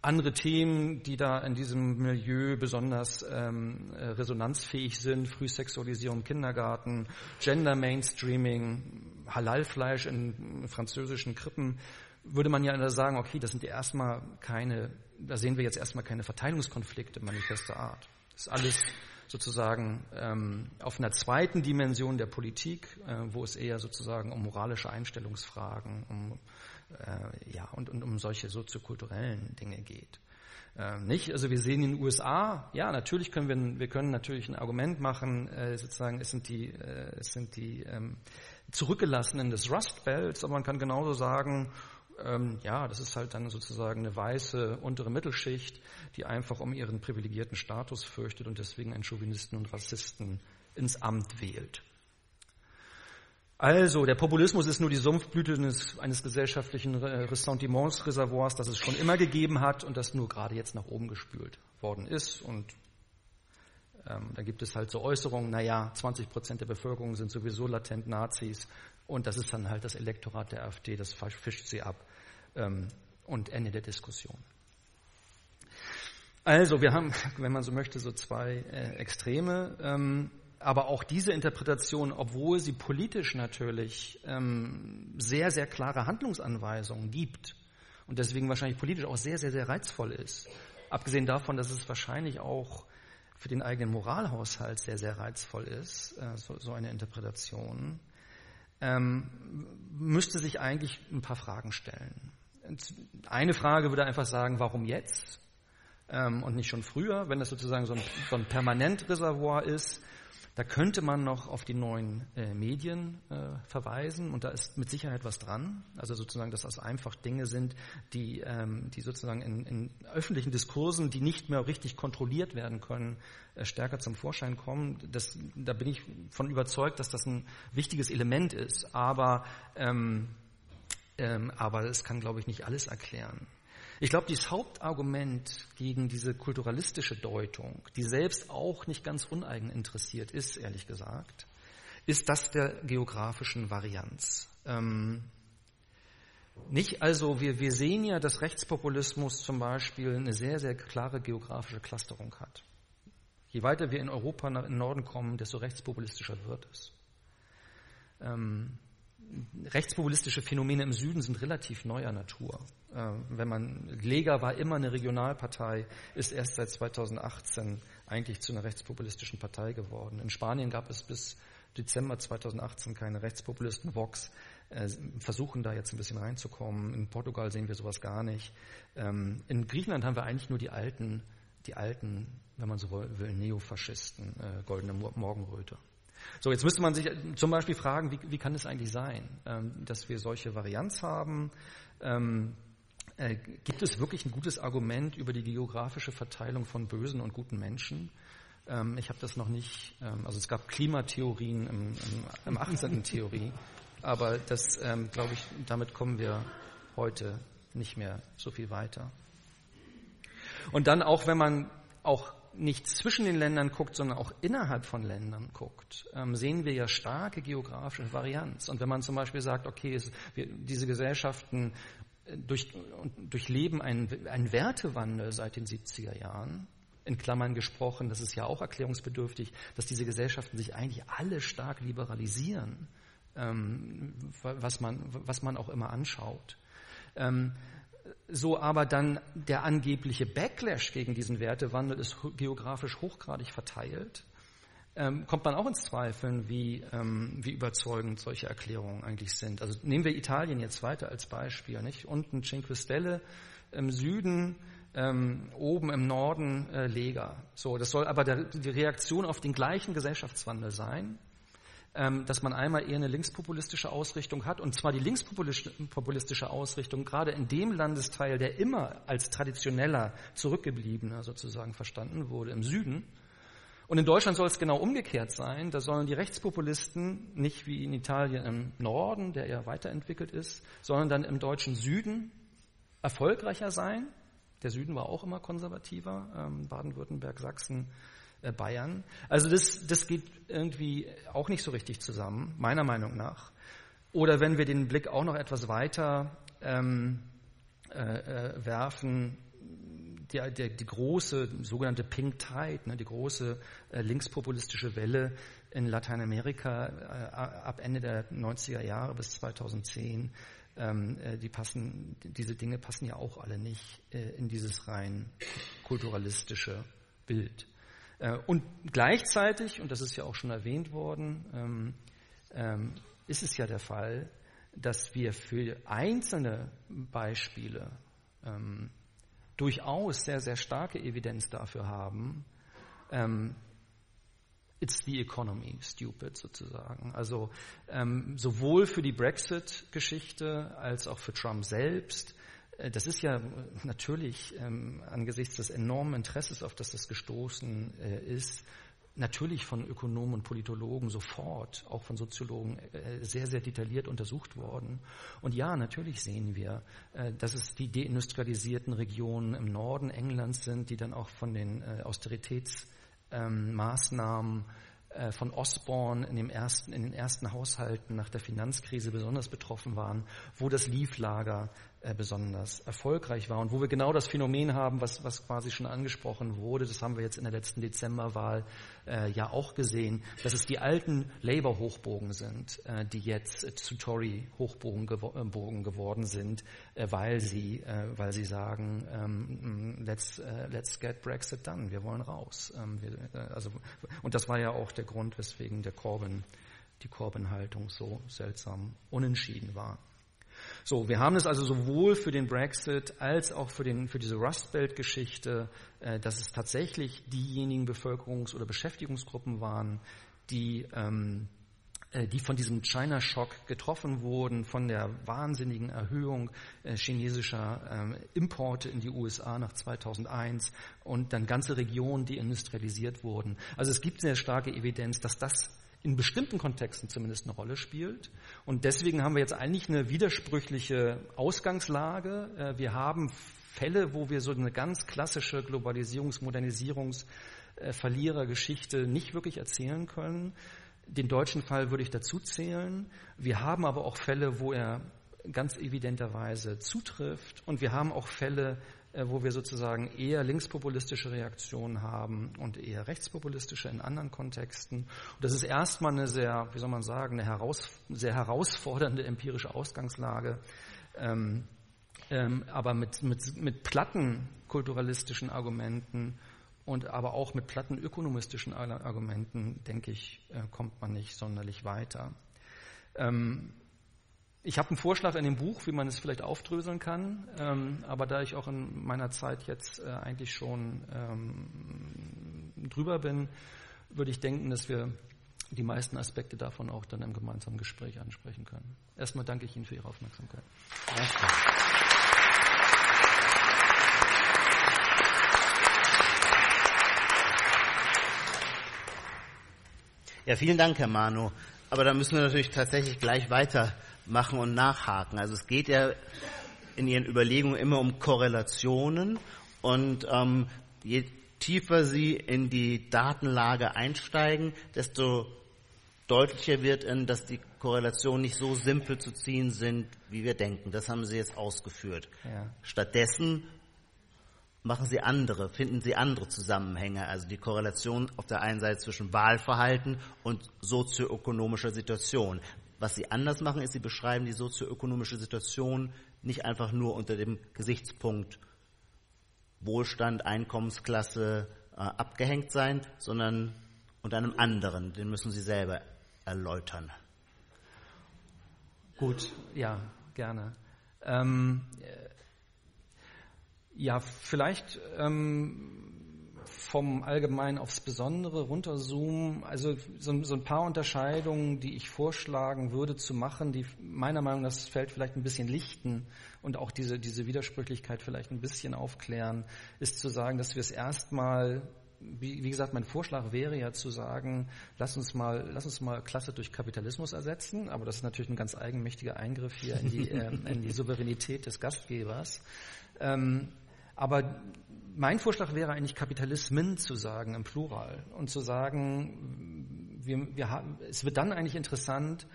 andere Themen, die da in diesem Milieu besonders ähm, äh, resonanzfähig sind, Frühsexualisierung Kindergarten, Gender Mainstreaming, Halalfleisch in französischen Krippen, würde man ja sagen, okay, das sind ja erstmal keine, da sehen wir jetzt erstmal keine Verteilungskonflikte manifester Art. Das ist alles sozusagen ähm, auf einer zweiten Dimension der Politik, äh, wo es eher sozusagen um moralische Einstellungsfragen, um äh, ja, und, und um solche soziokulturellen Dinge geht. Äh, nicht? Also wir sehen in den USA, ja, natürlich können wir, wir können natürlich ein Argument machen, äh, sozusagen, es sind die, äh, es sind die ähm, Zurückgelassenen des Rust Belts, aber man kann genauso sagen, ähm, ja, das ist halt dann sozusagen eine weiße untere Mittelschicht, die einfach um ihren privilegierten Status fürchtet und deswegen einen Chauvinisten und Rassisten ins Amt wählt. Also, der Populismus ist nur die Sumpfblüte eines, eines gesellschaftlichen Ressentimentsreservoirs, das es schon immer gegeben hat und das nur gerade jetzt nach oben gespült worden ist. Und Ähm, da gibt es halt so Äußerungen, naja, 20 Prozent der Bevölkerung sind sowieso latent Nazis und das ist dann halt das Elektorat der AfD, das fischt sie ab ähm, und Ende der Diskussion. Also wir haben, wenn man so möchte, so zwei äh, Extreme. Ähm, aber auch diese Interpretation, obwohl sie politisch natürlich ähm, sehr, sehr klare Handlungsanweisungen gibt und deswegen wahrscheinlich politisch auch sehr, sehr, sehr reizvoll ist, abgesehen davon, dass es wahrscheinlich auch für den eigenen Moralhaushalt sehr, sehr reizvoll ist, äh, so, so, eine Interpretation, ähm, müsste sich eigentlich ein paar Fragen stellen. Eine Frage würde einfach sagen, warum jetzt ähm, und nicht schon früher, wenn das sozusagen so ein, so ein Permanentreservoir ist, da könnte man noch auf die neuen äh, Medien äh, verweisen und da ist mit Sicherheit was dran. Also sozusagen, dass das einfach Dinge sind, die, ähm, die sozusagen in, in, öffentlichen Diskursen, die nicht mehr richtig kontrolliert werden können, äh, stärker zum Vorschein kommen. Das, da bin ich von überzeugt, dass das ein wichtiges Element ist. Aber, ähm, ähm, aber es kann, glaube ich, nicht alles erklären. Ich glaube, das Hauptargument gegen diese kulturalistische Deutung, die selbst auch nicht ganz uneigen interessiert ist, ehrlich gesagt, ist das der geografischen Varianz. Ähm, nicht also, wir, wir sehen ja, dass Rechtspopulismus zum Beispiel eine sehr, sehr klare geografische Clusterung hat. Je weiter wir in Europa nach in Norden kommen, desto rechtspopulistischer wird es. Ähm, rechtspopulistische Phänomene im Süden sind relativ neuer Natur. Äh, wenn man, Lega war immer eine Regionalpartei, ist erst seit 2018 eigentlich zu einer rechtspopulistischen Partei geworden. In Spanien gab es bis Dezember 2018 keine Rechtspopulisten. Vox äh, versuchen da jetzt ein bisschen reinzukommen. In Portugal sehen wir sowas gar nicht. Ähm, in Griechenland haben wir eigentlich nur die alten, die alten, wenn man so will, Neofaschisten, äh, goldene Morgenröte. So, jetzt müsste man sich zum Beispiel fragen, wie, wie kann es eigentlich sein, ähm, dass wir solche Varianz haben? Ähm, äh, gibt es wirklich ein gutes Argument über die geografische Verteilung von bösen und guten Menschen? Ähm, ich habe das noch nicht, also es gab Klimatheorien im, im, im 18. Theorie, aber das, glaube ich, damit kommen wir heute nicht mehr so viel weiter. Und dann auch, wenn man auch nicht zwischen den Ländern guckt, sondern auch innerhalb von Ländern guckt, ähm, sehen wir ja starke geografische Varianz. Und wenn man zum Beispiel sagt, okay, es, wir, diese Gesellschaften durch, durchleben einen, einen Wertewandel seit den 70er Jahren, in Klammern gesprochen, das ist ja auch erklärungsbedürftig, dass diese Gesellschaften sich eigentlich alle stark liberalisieren, ähm, was, man, was man auch immer anschaut. Ähm, so aber dann der angebliche Backlash gegen diesen Wertewandel ist geografisch hochgradig verteilt ähm, kommt man auch ins Zweifeln, wie, ähm, wie überzeugend solche Erklärungen eigentlich sind. Also nehmen wir Italien jetzt weiter als Beispiel. Nicht? Unten Cinque Stelle, im Süden, ähm, oben im Norden äh, Lega. So, das soll aber der, die Reaktion auf den gleichen Gesellschaftswandel sein, dass man einmal eher eine linkspopulistische Ausrichtung hat, und zwar die linkspopulistische Ausrichtung gerade in dem Landesteil, der immer als traditioneller, zurückgebliebener sozusagen verstanden wurde, im Süden, und in Deutschland soll es genau umgekehrt sein. Da sollen die Rechtspopulisten nicht wie in Italien im Norden, der eher weiterentwickelt ist, sondern dann im deutschen Süden erfolgreicher sein. Der Süden war auch immer konservativer, ähm, Baden-Württemberg, Sachsen, Bayern. Also das, das geht irgendwie auch nicht so richtig zusammen, meiner Meinung nach. Oder wenn wir den Blick auch noch etwas weiter ähm, äh, äh, werfen der, der, die große sogenannte Pink Tide, ne, die große äh, linkspopulistische Welle in Lateinamerika äh, ab Ende der 90er Jahre bis 2010, ähm, äh, die passen, diese Dinge passen ja auch alle nicht äh, in dieses rein kulturalistische Bild. Äh, und gleichzeitig, und das ist ja auch schon erwähnt worden, ähm, ähm, ist es ja der Fall, dass wir für einzelne Beispiele ähm, durchaus sehr, sehr starke Evidenz dafür haben, it's the economy, stupid sozusagen. Also ähm, sowohl für die Brexit-Geschichte als auch für Trump selbst. Äh, das ist ja natürlich ähm, angesichts des enormen Interesses, auf das das gestoßen äh, ist, natürlich von Ökonomen und Politologen sofort, auch von Soziologen, äh, sehr, sehr detailliert untersucht worden. Und ja, natürlich sehen wir, äh, dass es die deindustrialisierten Regionen im Norden Englands sind, die dann auch von den äh, Austeritäts ähm, äh, von Osborne in, dem ersten, in den ersten Haushalten nach der Finanzkrise besonders betroffen waren, wo das Lieflager äh, besonders erfolgreich war und wo wir genau das Phänomen haben, was, was quasi schon angesprochen wurde, das haben wir jetzt in der letzten Dezemberwahl äh, ja auch gesehen, dass es die alten Labour-Hochbogen sind, äh, die jetzt äh, zu Tory-Hochbogen gewo äh, geworden sind, äh, weil sie, weil sie sagen, ähm, mm, let's, let's get Brexit done, wir wollen raus. Ähm, wir, also, und das war ja auch der Grund, weswegen der Corbyn, die Corbyn-Haltung so seltsam unentschieden war. So, wir haben es also sowohl für den Brexit als auch für, den, für diese Rust Belt-Geschichte, äh, dass es tatsächlich diejenigen Bevölkerungs- oder Beschäftigungsgruppen waren, die, ähm, äh, die von diesem China-Schock getroffen wurden, von der wahnsinnigen Erhöhung äh, chinesischer ähm, Importe in die USA nach 2001 und dann ganze Regionen, die industrialisiert wurden. Also es gibt sehr starke Evidenz, dass das in bestimmten Kontexten zumindest eine Rolle spielt. Und deswegen haben wir jetzt eigentlich eine widersprüchliche Ausgangslage. Äh, wir haben Fälle, wo wir so eine ganz klassische Globalisierungs-, Modernisierungs-, äh, Verlierergeschichte nicht wirklich erzählen können. Den deutschen Fall würde ich dazu zählen. Wir haben aber auch Fälle, wo er ganz evidenterweise zutrifft. Und wir haben auch Fälle, wo wir sozusagen eher linkspopulistische Reaktionen haben und eher rechtspopulistische in anderen Kontexten. Und das ist erstmal eine sehr, wie soll man sagen, eine heraus, sehr herausfordernde empirische Ausgangslage, ähm, ähm, aber mit, mit, mit platten kulturalistischen Argumenten und aber auch mit platten ökonomistischen Argumenten, denke ich, äh, kommt man nicht sonderlich weiter. Ähm, ich habe einen Vorschlag in dem Buch, wie man es vielleicht aufdröseln kann, ähm, aber da ich auch in meiner Zeit jetzt äh, eigentlich schon ähm, drüber bin, würde ich denken, dass wir die meisten Aspekte davon auch dann im gemeinsamen Gespräch ansprechen können. Erstmal danke ich Ihnen für Ihre Aufmerksamkeit. Danke. Ja, vielen Dank, Herr Manu. Aber da müssen wir natürlich tatsächlich gleich weiter machen und nachhaken. Also es geht ja in Ihren Überlegungen immer um Korrelationen und ähm, je tiefer Sie in die Datenlage einsteigen, desto deutlicher wird dass die Korrelationen nicht so simpel zu ziehen sind, wie wir denken. Das haben Sie jetzt ausgeführt. Ja. Stattdessen machen Sie andere, finden Sie andere Zusammenhänge, also die Korrelation auf der einen Seite zwischen Wahlverhalten und sozioökonomischer Situation. Was sie anders machen, ist, sie beschreiben die sozioökonomische Situation nicht einfach nur unter dem Gesichtspunkt Wohlstand, Einkommensklasse äh, abgehängt sein, sondern unter einem anderen. Den müssen Sie selber erläutern. Gut, ja, gerne. Ähm, äh, ja, vielleicht ähm, vom Allgemeinen aufs Besondere runterzoomen. Also so, so, ein paar Unterscheidungen, die ich vorschlagen würde zu machen, die meiner Meinung nach das Feld vielleicht ein bisschen lichten und auch diese, diese Widersprüchlichkeit vielleicht ein bisschen aufklären, ist zu sagen, dass wir es erstmal wie, wie, gesagt, mein Vorschlag wäre ja zu sagen, lass uns mal, lass uns mal Klasse durch Kapitalismus ersetzen, aber das ist natürlich ein ganz eigenmächtiger Eingriff hier in die, äh, in die Souveränität des Gastgebers. Ähm, aber mein Vorschlag wäre eigentlich Kapitalismen zu sagen im Plural und zu sagen, wir, wir haben, es wird dann eigentlich interessant,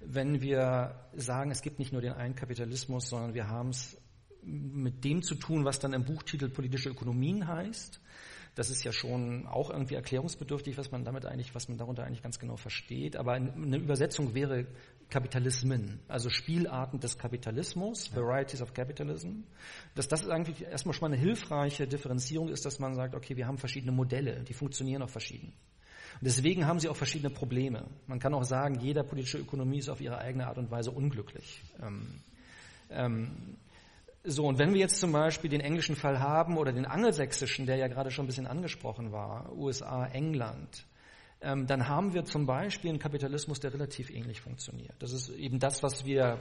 wenn wir sagen, es gibt nicht nur den einen Kapitalismus, sondern wir haben es mit dem zu tun, was dann im Buchtitel politische Ökonomien heißt. Das ist ja schon auch irgendwie erklärungsbedürftig, was man damit eigentlich, was man darunter eigentlich ganz genau versteht. Aber eine Übersetzung wäre Kapitalismen, also Spielarten des Kapitalismus, ja. Varieties of Capitalism. Dass das eigentlich erstmal schon mal eine hilfreiche Differenzierung ist, dass man sagt, okay, wir haben verschiedene Modelle, die funktionieren auch verschieden. Und deswegen haben sie auch verschiedene Probleme. Man kann auch sagen, jeder politische Ökonomie ist auf ihre eigene Art und Weise unglücklich. Ähm, ähm, so, und wenn wir jetzt zum Beispiel den englischen Fall haben oder den angelsächsischen, der ja gerade schon ein bisschen angesprochen war, USA, England, dann haben wir zum Beispiel einen Kapitalismus, der relativ ähnlich funktioniert. Das ist eben das, was wir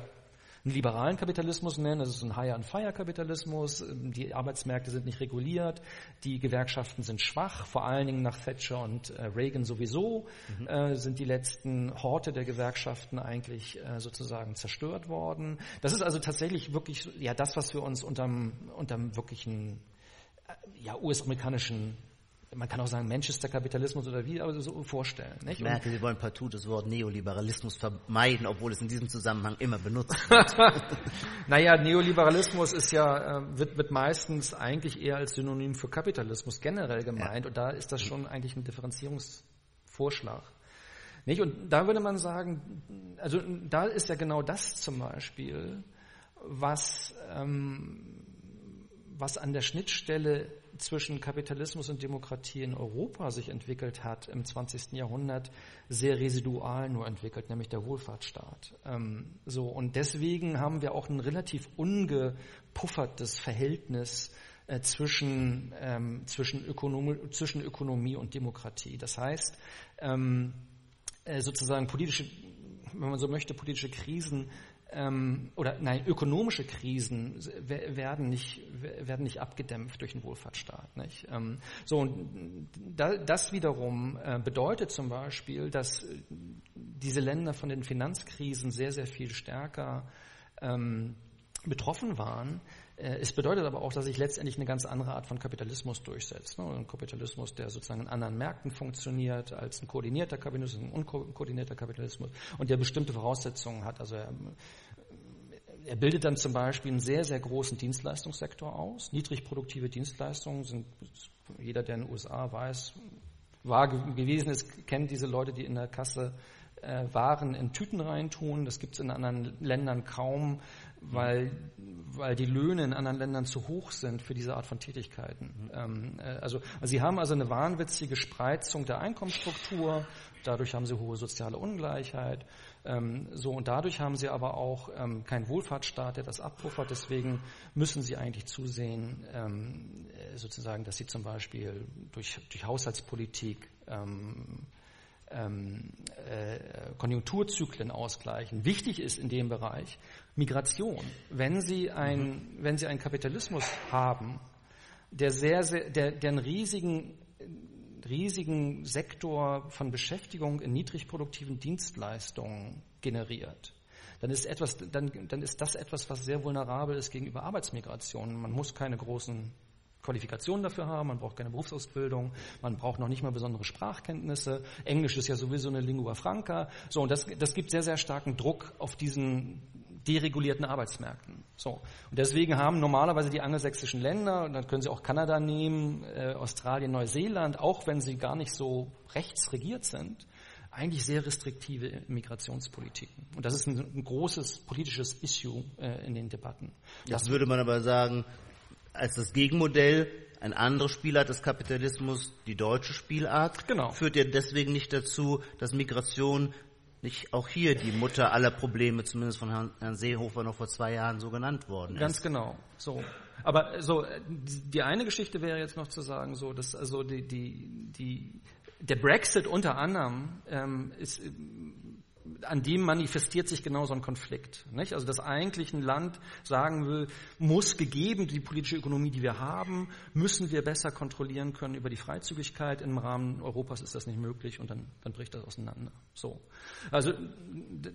einen liberalen Kapitalismus nennen. Das ist ein Hire-and-Fire-Kapitalismus. Ähm, die Arbeitsmärkte sind nicht reguliert. Die Gewerkschaften sind schwach. Vor allen Dingen nach Thatcher und äh, Reagan sowieso mhm. äh, sind die letzten Horte der Gewerkschaften eigentlich äh, sozusagen zerstört worden. Das ist also tatsächlich wirklich ja das, was wir uns unterm, unterm wirklichen ja, US-amerikanischen man kann auch sagen Manchester-Kapitalismus oder wie, aber so vorstellen. Nicht? Ich merke, Sie wollen partout das Wort Neoliberalismus vermeiden, obwohl es in diesem Zusammenhang immer benutzt wird. naja, Neoliberalismus ist ja, äh, wird, wird meistens eigentlich eher als Synonym für Kapitalismus generell gemeint ja. und da ist das schon eigentlich ein Differenzierungsvorschlag. Nicht? Und da würde man sagen, also da ist ja genau das zum Beispiel, was, ähm, was an der Schnittstelle zwischen Kapitalismus und Demokratie in Europa sich entwickelt hat im 20. Jahrhundert, sehr residual nur entwickelt, nämlich der Wohlfahrtsstaat. Ähm, so, und deswegen haben wir auch ein relativ ungepuffertes Verhältnis äh, zwischen, ähm, zwischen, Ökonomie, zwischen Ökonomie und Demokratie. Das heißt, ähm, äh, sozusagen politische, wenn man so möchte, politische Krisen ähm, oder nein, ökonomische Krisen werden nicht, werden nicht abgedämpft durch den Wohlfahrtsstaat. Nicht? Ähm, so, und das wiederum äh, bedeutet zum Beispiel, dass diese Länder von den Finanzkrisen sehr, sehr viel stärker ähm, betroffen waren, äh, es bedeutet aber auch, dass sich letztendlich eine ganz andere Art von Kapitalismus durchsetzt. Ne? Ein Kapitalismus, der sozusagen in anderen Märkten funktioniert als ein koordinierter Kapitalismus, ein unkoordinierter Kapitalismus und der bestimmte Voraussetzungen hat. Also er, er bildet dann zum Beispiel einen sehr, sehr großen Dienstleistungssektor aus. Niedrigproduktive Dienstleistungen sind, jeder, der in den USA weiß, war gewesen ist, kennt diese Leute, die in der Kasse äh, Waren in Tüten reintun. Das gibt es in anderen Ländern kaum weil, weil die Löhne in anderen Ländern zu hoch sind für diese Art von Tätigkeiten. Ähm, äh, also, also sie haben also eine wahnwitzige Spreizung der Einkommensstruktur, dadurch haben sie hohe soziale Ungleichheit. Ähm, so, und dadurch haben sie aber auch ähm, keinen Wohlfahrtsstaat, der das abpuffert. Deswegen müssen sie eigentlich zusehen, ähm, äh, sozusagen, dass sie zum Beispiel durch, durch Haushaltspolitik ähm, ähm, äh, Konjunkturzyklen ausgleichen. Wichtig ist in dem Bereich Migration. Wenn Sie, ein, mhm. wenn Sie einen Kapitalismus haben, der, sehr, sehr, der, der einen riesigen, riesigen Sektor von Beschäftigung in niedrigproduktiven Dienstleistungen generiert, dann ist, etwas, dann, dann ist das etwas, was sehr vulnerabel ist gegenüber Arbeitsmigration. Man muss keine großen Qualifikationen dafür haben, man braucht keine Berufsausbildung, man braucht noch nicht mal besondere Sprachkenntnisse. Englisch ist ja sowieso eine Lingua franca. So, und das, das gibt sehr, sehr starken Druck auf diesen deregulierten Arbeitsmärkten. So. Und deswegen haben normalerweise die angelsächsischen Länder, und dann können Sie auch Kanada nehmen, äh, Australien, Neuseeland, auch wenn sie gar nicht so rechtsregiert sind, eigentlich sehr restriktive Migrationspolitiken. Und das ist ein, ein großes politisches Issue äh, in den Debatten. Das würde man aber sagen, als das Gegenmodell ein anderes Spielart des Kapitalismus, die deutsche Spielart, genau. führt ja deswegen nicht dazu, dass Migration nicht auch hier die Mutter aller Probleme, zumindest von Herrn Seehofer noch vor zwei Jahren so genannt worden ist. Ganz genau. So. Aber so die eine Geschichte wäre jetzt noch zu sagen, so dass also die die die der Brexit unter anderem ähm, ist an dem manifestiert sich genau so ein Konflikt. Nicht? Also dass eigentlich ein Land sagen will, muss gegeben die politische Ökonomie, die wir haben, müssen wir besser kontrollieren können über die Freizügigkeit. Im Rahmen Europas ist das nicht möglich und dann, dann bricht das auseinander. So. Also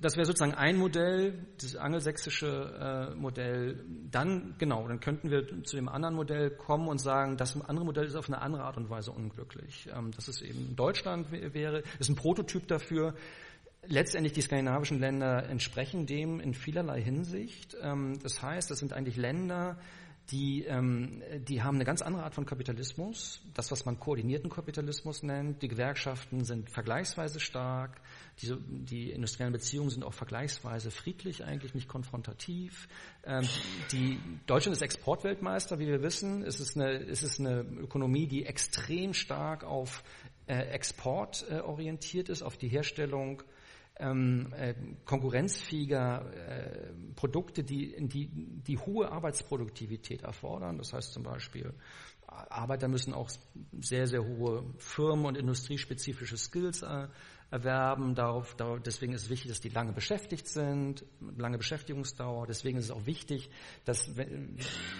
das wäre sozusagen ein Modell, das angelsächsische äh, Modell. Dann, genau, dann könnten wir zu dem anderen Modell kommen und sagen, das andere Modell ist auf eine andere Art und Weise unglücklich. Ähm, das ist eben Deutschland wäre, ist ein Prototyp dafür, Letztendlich die skandinavischen Länder entsprechen dem in vielerlei Hinsicht. Ähm, das heißt, das sind eigentlich Länder, die, ähm, die haben eine ganz andere Art von Kapitalismus, das, was man koordinierten Kapitalismus nennt. Die Gewerkschaften sind vergleichsweise stark, die, die industriellen Beziehungen sind auch vergleichsweise friedlich, eigentlich nicht konfrontativ. Ähm, die, Deutschland ist Exportweltmeister, wie wir wissen. Es ist eine, es ist eine Ökonomie, die extrem stark auf äh, Export äh, orientiert ist, auf die Herstellung ähm, äh, konkurrenzfähiger äh, Produkte, die, die, die hohe Arbeitsproduktivität erfordern. Das heißt zum Beispiel, Arbeiter müssen auch sehr, sehr hohe firmen- und industriespezifische Skills äh, erwerben. Darauf, darauf, deswegen ist es wichtig, dass die lange beschäftigt sind, lange Beschäftigungsdauer. Deswegen ist es auch wichtig, dass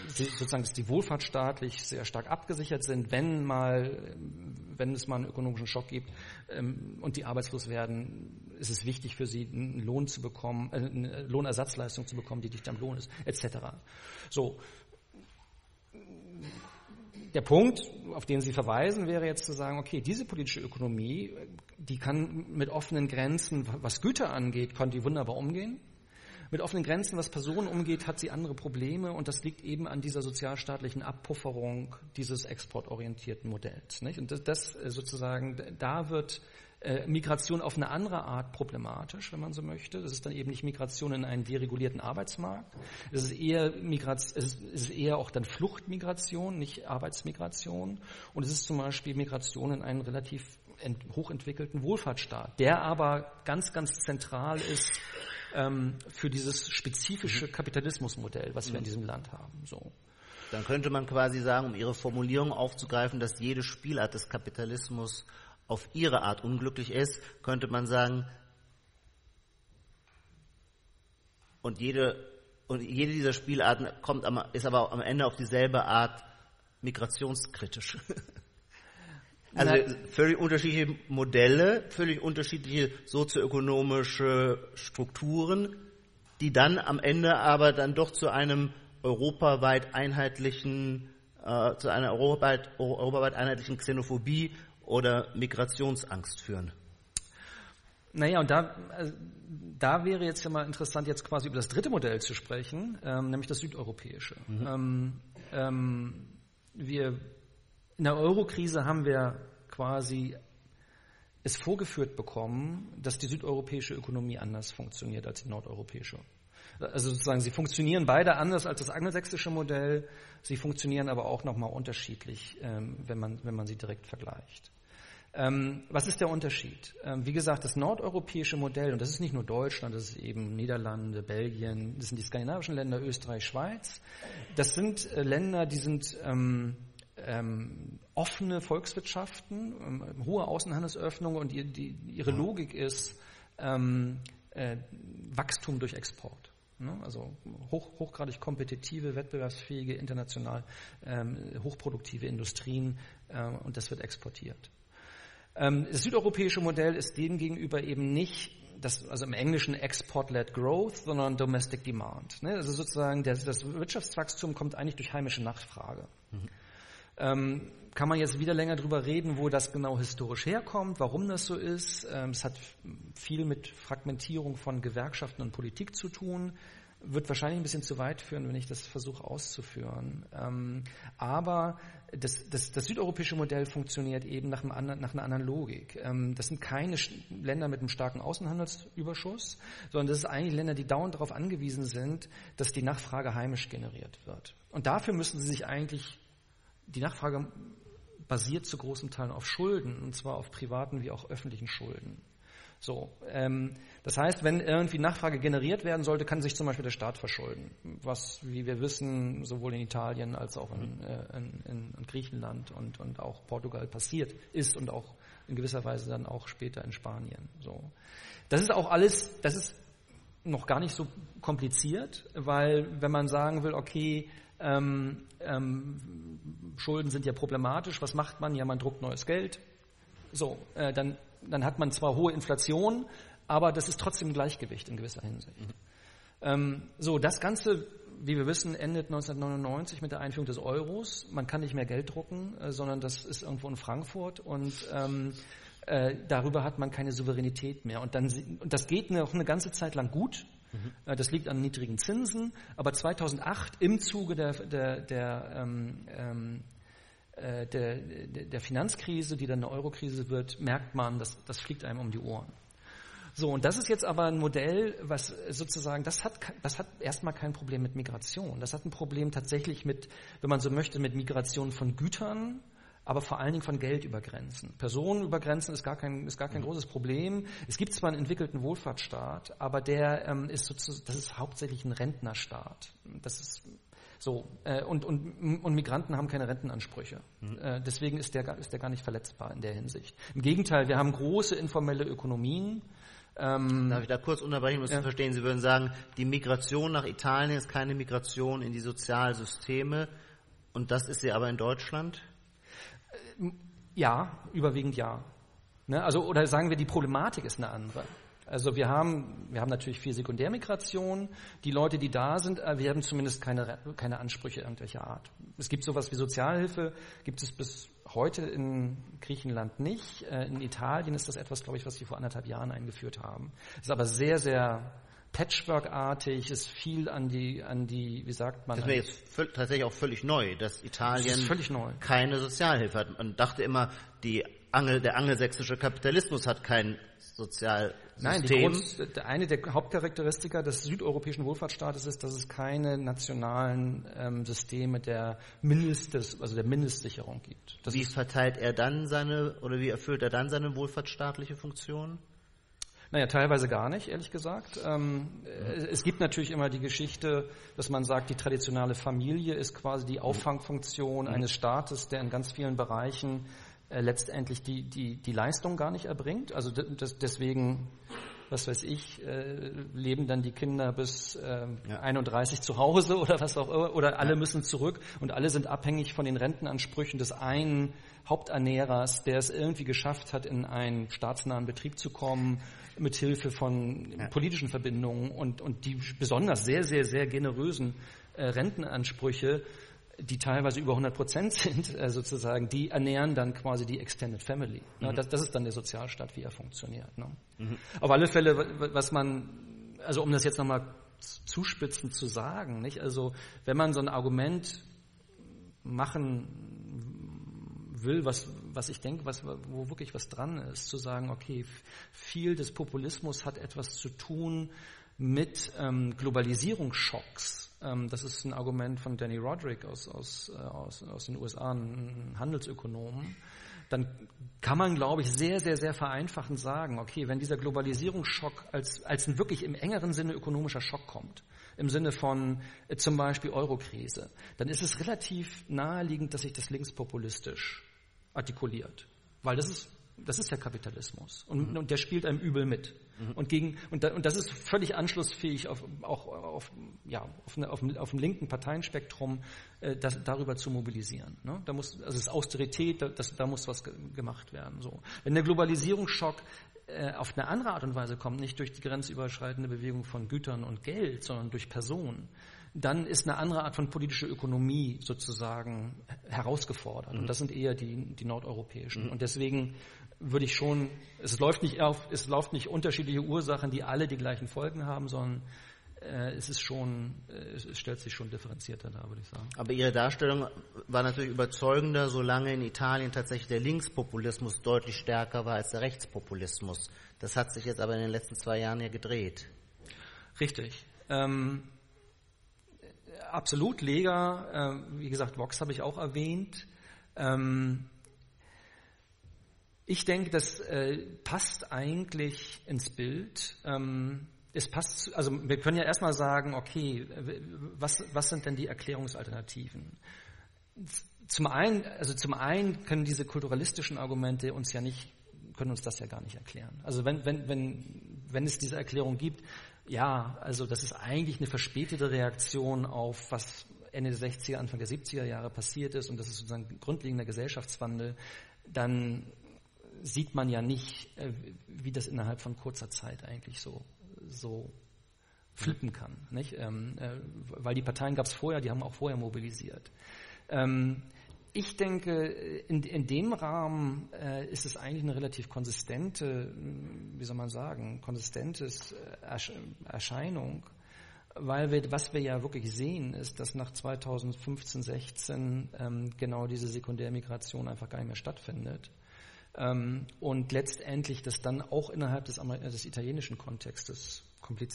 sozusagen dass die wohlfahrtsstaatlich sehr stark abgesichert sind, wenn mal, wenn es mal einen ökonomischen Schock gibt ähm, und die arbeitslos werden, ist es wichtig für sie, einen Lohn zu bekommen, äh, eine Lohnersatzleistung zu bekommen, die dicht am Lohn ist, etc. So der Punkt, auf den Sie verweisen, wäre jetzt zu sagen, okay, diese politische Ökonomie, die kann mit offenen Grenzen, was Güter angeht, kann die wunderbar umgehen. Mit offenen Grenzen, was Personen umgeht, hat sie andere Probleme und das liegt eben an dieser sozialstaatlichen Abpufferung dieses exportorientierten Modells. Nicht? Und das, das äh, sozusagen, da wird Migration auf eine andere Art problematisch, wenn man so möchte. Das ist dann eben nicht Migration in einen deregulierten Arbeitsmarkt. Es ist eher Migration, es ist, es ist eher auch dann Fluchtmigration, nicht Arbeitsmigration. Und es ist zum Beispiel Migration in einen relativ hochentwickelten Wohlfahrtsstaat, der aber ganz, ganz zentral ist ähm, für dieses spezifische mhm. Kapitalismusmodell, was wir in mhm. diesem Land haben. So. Dann könnte man quasi sagen, um Ihre Formulierung aufzugreifen, dass jede Spielart des Kapitalismus auf ihre Art unglücklich ist, könnte man sagen, und jede, und jede dieser Spielarten kommt am, ist aber am Ende auf dieselbe Art migrationskritisch. Also völlig unterschiedliche Modelle, völlig unterschiedliche sozioökonomische Strukturen, die dann am Ende aber dann doch zu einem europaweit einheitlichen, äh, zu einer europaweit, europaweit einheitlichen Xenophobie oder Migrationsangst führen. Naja, und da, also, da wäre jetzt ja mal interessant, jetzt quasi über das dritte Modell zu sprechen, ähm, nämlich das südeuropäische. Mhm. Ähm, ähm, wir, in der Eurokrise haben wir quasi es vorgeführt bekommen, dass die südeuropäische Ökonomie anders funktioniert als die nordeuropäische. Also sozusagen, sie funktionieren beide anders als das angelsächsische Modell, sie funktionieren aber auch nochmal unterschiedlich, ähm, wenn, man, wenn man sie direkt vergleicht. Ähm, was ist der Unterschied? Ähm, wie gesagt, das nordeuropäische Modell, und das ist nicht nur Deutschland, das ist eben Niederlande, Belgien, das sind die skandinavischen Länder, Österreich, Schweiz. Das sind äh, Länder, die sind ähm, ähm, offene Volkswirtschaften, ähm, hohe Außenhandelsöffnung und die, die, ihre Logik ist ähm, äh, Wachstum durch Export. Ne? Also hoch, hochgradig kompetitive, wettbewerbsfähige, international hochproduktive Industrien äh, und das wird exportiert. Ähm, das südeuropäische Modell ist dem gegenüber eben nicht das, also im Englischen Export-led Growth, sondern Domestic Demand. Ne? Also sozusagen das, das, Wirtschaftswachstum kommt eigentlich durch heimische Nachfrage. Mhm. Kann man jetzt wieder länger drüber reden, wo das genau historisch herkommt, warum das so ist. Ähm, es hat viel mit Fragmentierung von Gewerkschaften und Politik zu tun wird wahrscheinlich ein bisschen zu weit führen, wenn ich das versuche auszuführen. Ähm, aber das, das, das, südeuropäische Modell funktioniert eben nach, einem, nach einer anderen Logik. Ähm, das sind keine Länder mit einem starken Außenhandelsüberschuss, sondern das sind eigentlich Länder, die dauernd darauf angewiesen sind, dass die Nachfrage heimisch generiert wird. Und dafür müssen sie sich eigentlich, die Nachfrage basiert zu großen Teilen auf Schulden, und zwar auf privaten wie auch öffentlichen Schulden. So, ähm, das heißt, wenn irgendwie Nachfrage generiert werden sollte, kann sich zum Beispiel der Staat verschulden, was, wie wir wissen, sowohl in Italien als auch in, äh, in, in Griechenland und, und auch Portugal passiert ist und auch in gewisser Weise dann auch später in Spanien. So, das ist auch alles, das ist noch gar nicht so kompliziert, weil wenn man sagen will, okay, ähm, ähm, Schulden sind ja problematisch, was macht man? Ja, man druckt neues Geld. So, äh, dann dann hat man zwar hohe Inflation, aber das ist trotzdem ein Gleichgewicht in gewisser Hinsicht. Mhm. Ähm, so, das Ganze, wie wir wissen, endet 1999 mit der Einführung des Euros. Man kann nicht mehr Geld drucken, äh, sondern das ist irgendwo in Frankfurt und ähm, äh, darüber hat man keine Souveränität mehr. Und, dann, und das geht noch eine ganze Zeit lang gut. Mhm. Äh, das liegt an niedrigen Zinsen. Aber 2008 im Zuge der, der, der ähm, ähm äh, der, der Finanzkrise, die dann eine Eurokrise wird, merkt man, dass das fliegt einem um die Ohren. So, und das ist jetzt aber ein Modell, was sozusagen, das hat, das hat erstmal kein Problem mit Migration. Das hat ein Problem tatsächlich mit, wenn man so möchte, mit Migration von Gütern, aber vor allen Dingen von Geld über Grenzen. Personen über Grenzen ist gar kein, ist gar kein mhm. großes Problem. Es gibt zwar einen entwickelten Wohlfahrtsstaat, aber der ähm, ist sozusagen, das ist hauptsächlich ein Rentnerstaat. Das ist so, äh, und, und, und Migranten haben keine Rentenansprüche. Mhm. Äh, deswegen ist der, ist der gar nicht verletzbar in der Hinsicht. Im Gegenteil, wir haben große informelle Ökonomien. Ähm, Darf ich da kurz unterbrechen, um ja. zu verstehen? Sie würden sagen, die Migration nach Italien ist keine Migration in die Sozialsysteme und das ist sie aber in Deutschland? Äh, ja, überwiegend ja. Ne? Also, oder sagen wir, die Problematik ist eine andere. Also wir haben, wir haben natürlich viel Sekundärmigration. Die Leute, die da sind, äh, wir haben zumindest keine, keine Ansprüche irgendwelcher Art. Es gibt sowas wie Sozialhilfe, gibt es bis heute in Griechenland nicht. Äh, in Italien ist das etwas, glaube ich, was sie vor anderthalb Jahren eingeführt haben. Ist aber sehr, sehr Patchwork-artig, ist viel an die, an die, wie sagt man? Das wäre jetzt tatsächlich auch völlig neu, dass Italien völlig neu. keine Sozialhilfe hat. Man dachte immer, die Angel, der angelsächsische Kapitalismus hat kein Sozialsystem. Nein, die Groß, eine der Hauptcharakteristika des südeuropäischen Wohlfahrtsstaates ist, dass es keine nationalen ähm, Systeme der Mindestes, also der Mindestsicherung gibt. Das wie verteilt er dann seine oder wie erfüllt er dann seine wohlfahrtsstaatliche Funktion? Naja, teilweise gar nicht, ehrlich gesagt. Ähm, es gibt natürlich immer die Geschichte, dass man sagt, die traditionelle Familie ist quasi die Auffangfunktion eines Staates, der in ganz vielen Bereichen äh, letztendlich die, die, die Leistung gar nicht erbringt. Also das, deswegen, was weiß ich, äh, leben dann die Kinder bis äh, ja. 31 zu Hause oder was auch immer, oder alle ja. müssen zurück und alle sind abhängig von den Rentenansprüchen des einen Haupternährers, der es irgendwie geschafft hat, in einen staatsnahen Betrieb zu kommen mit Hilfe von ja. politischen Verbindungen und, und die besonders sehr, sehr, sehr generösen äh, Rentenansprüche, die teilweise über 100 Prozent sind, äh, sozusagen, die ernähren dann quasi die Extended Family. Ne? Mhm. Das, das, ist dann der Sozialstaat, wie er funktioniert. Ne? Mhm. Auf alle Fälle, was man, also um das jetzt nochmal zuspitzend zu sagen, nicht? Also, wenn man so ein Argument machen will, was, was ich denke, was, wo wirklich was dran ist, zu sagen, okay, viel des Populismus hat etwas zu tun mit ähm, Globalisierungsschocks. Ähm, das ist ein Argument von Danny Roderick aus, aus, äh, aus, aus den USA, ein Handelsökonom. Dann kann man, glaube ich, sehr, sehr, sehr vereinfachend sagen, okay, wenn dieser Globalisierungsschock als, als ein wirklich im engeren Sinne ökonomischer Schock kommt, im Sinne von äh, zum Beispiel Eurokrise, dann ist es relativ naheliegend, dass sich das linkspopulistisch artikuliert. Weil das ist, das ist der Kapitalismus. Und, mhm. und der spielt einem übel mit. Mhm. Und, gegen, und, da, und das ist völlig anschlussfähig auf, auch auf, ja, auf, eine, auf, auf dem linken Parteienspektrum, äh, das, darüber zu mobilisieren. Ne? Da muss, also es ist Austerität, da, das, da muss was gemacht werden. So. Wenn der Globalisierungsschock äh, auf eine andere Art und Weise kommt, nicht durch die grenzüberschreitende Bewegung von Gütern und Geld, sondern durch Personen, dann ist eine andere Art von politischer Ökonomie sozusagen herausgefordert. Mhm. Und das sind eher die, die nordeuropäischen. Mhm. Und deswegen würde ich schon, es läuft nicht auf, es läuft nicht unterschiedliche Ursachen, die alle die gleichen Folgen haben, sondern äh, es ist schon, äh, es stellt sich schon differenzierter dar, würde ich sagen. Aber Ihre Darstellung war natürlich überzeugender, solange in Italien tatsächlich der Linkspopulismus deutlich stärker war als der Rechtspopulismus. Das hat sich jetzt aber in den letzten zwei Jahren ja gedreht. Richtig. Ähm, absolut Lega, äh, wie gesagt, Vox habe ich auch erwähnt. Ähm, ich denke, das äh, passt eigentlich ins Bild. Ähm, es passt, also wir können ja erstmal sagen, okay, was, was sind denn die Erklärungsalternativen? Zum einen, also zum einen können diese kulturalistischen Argumente uns ja nicht, können uns das ja gar nicht erklären. Also wenn, wenn, wenn, wenn es diese Erklärung gibt, ja, also das ist eigentlich eine verspätete Reaktion auf was Ende der 60er, Anfang der 70er Jahre passiert ist und das ist sozusagen grundlegender Gesellschaftswandel, dann sieht man ja nicht, äh, wie das innerhalb von kurzer Zeit eigentlich so, so flippen kann. Nicht? Ähm, äh, weil die Parteien gab es vorher, die haben auch vorher mobilisiert. Ähm, ich denke, in, in dem Rahmen äh, ist es eigentlich eine relativ konsistente, wie soll man sagen, konsistentes äh, Erscheinung, weil wir, was wir ja wirklich sehen, ist, dass nach 2015, 16 ähm, genau diese Sekundärmigration einfach gar nicht mehr stattfindet. Ähm, und letztendlich das dann auch innerhalb des, des italienischen Kontextes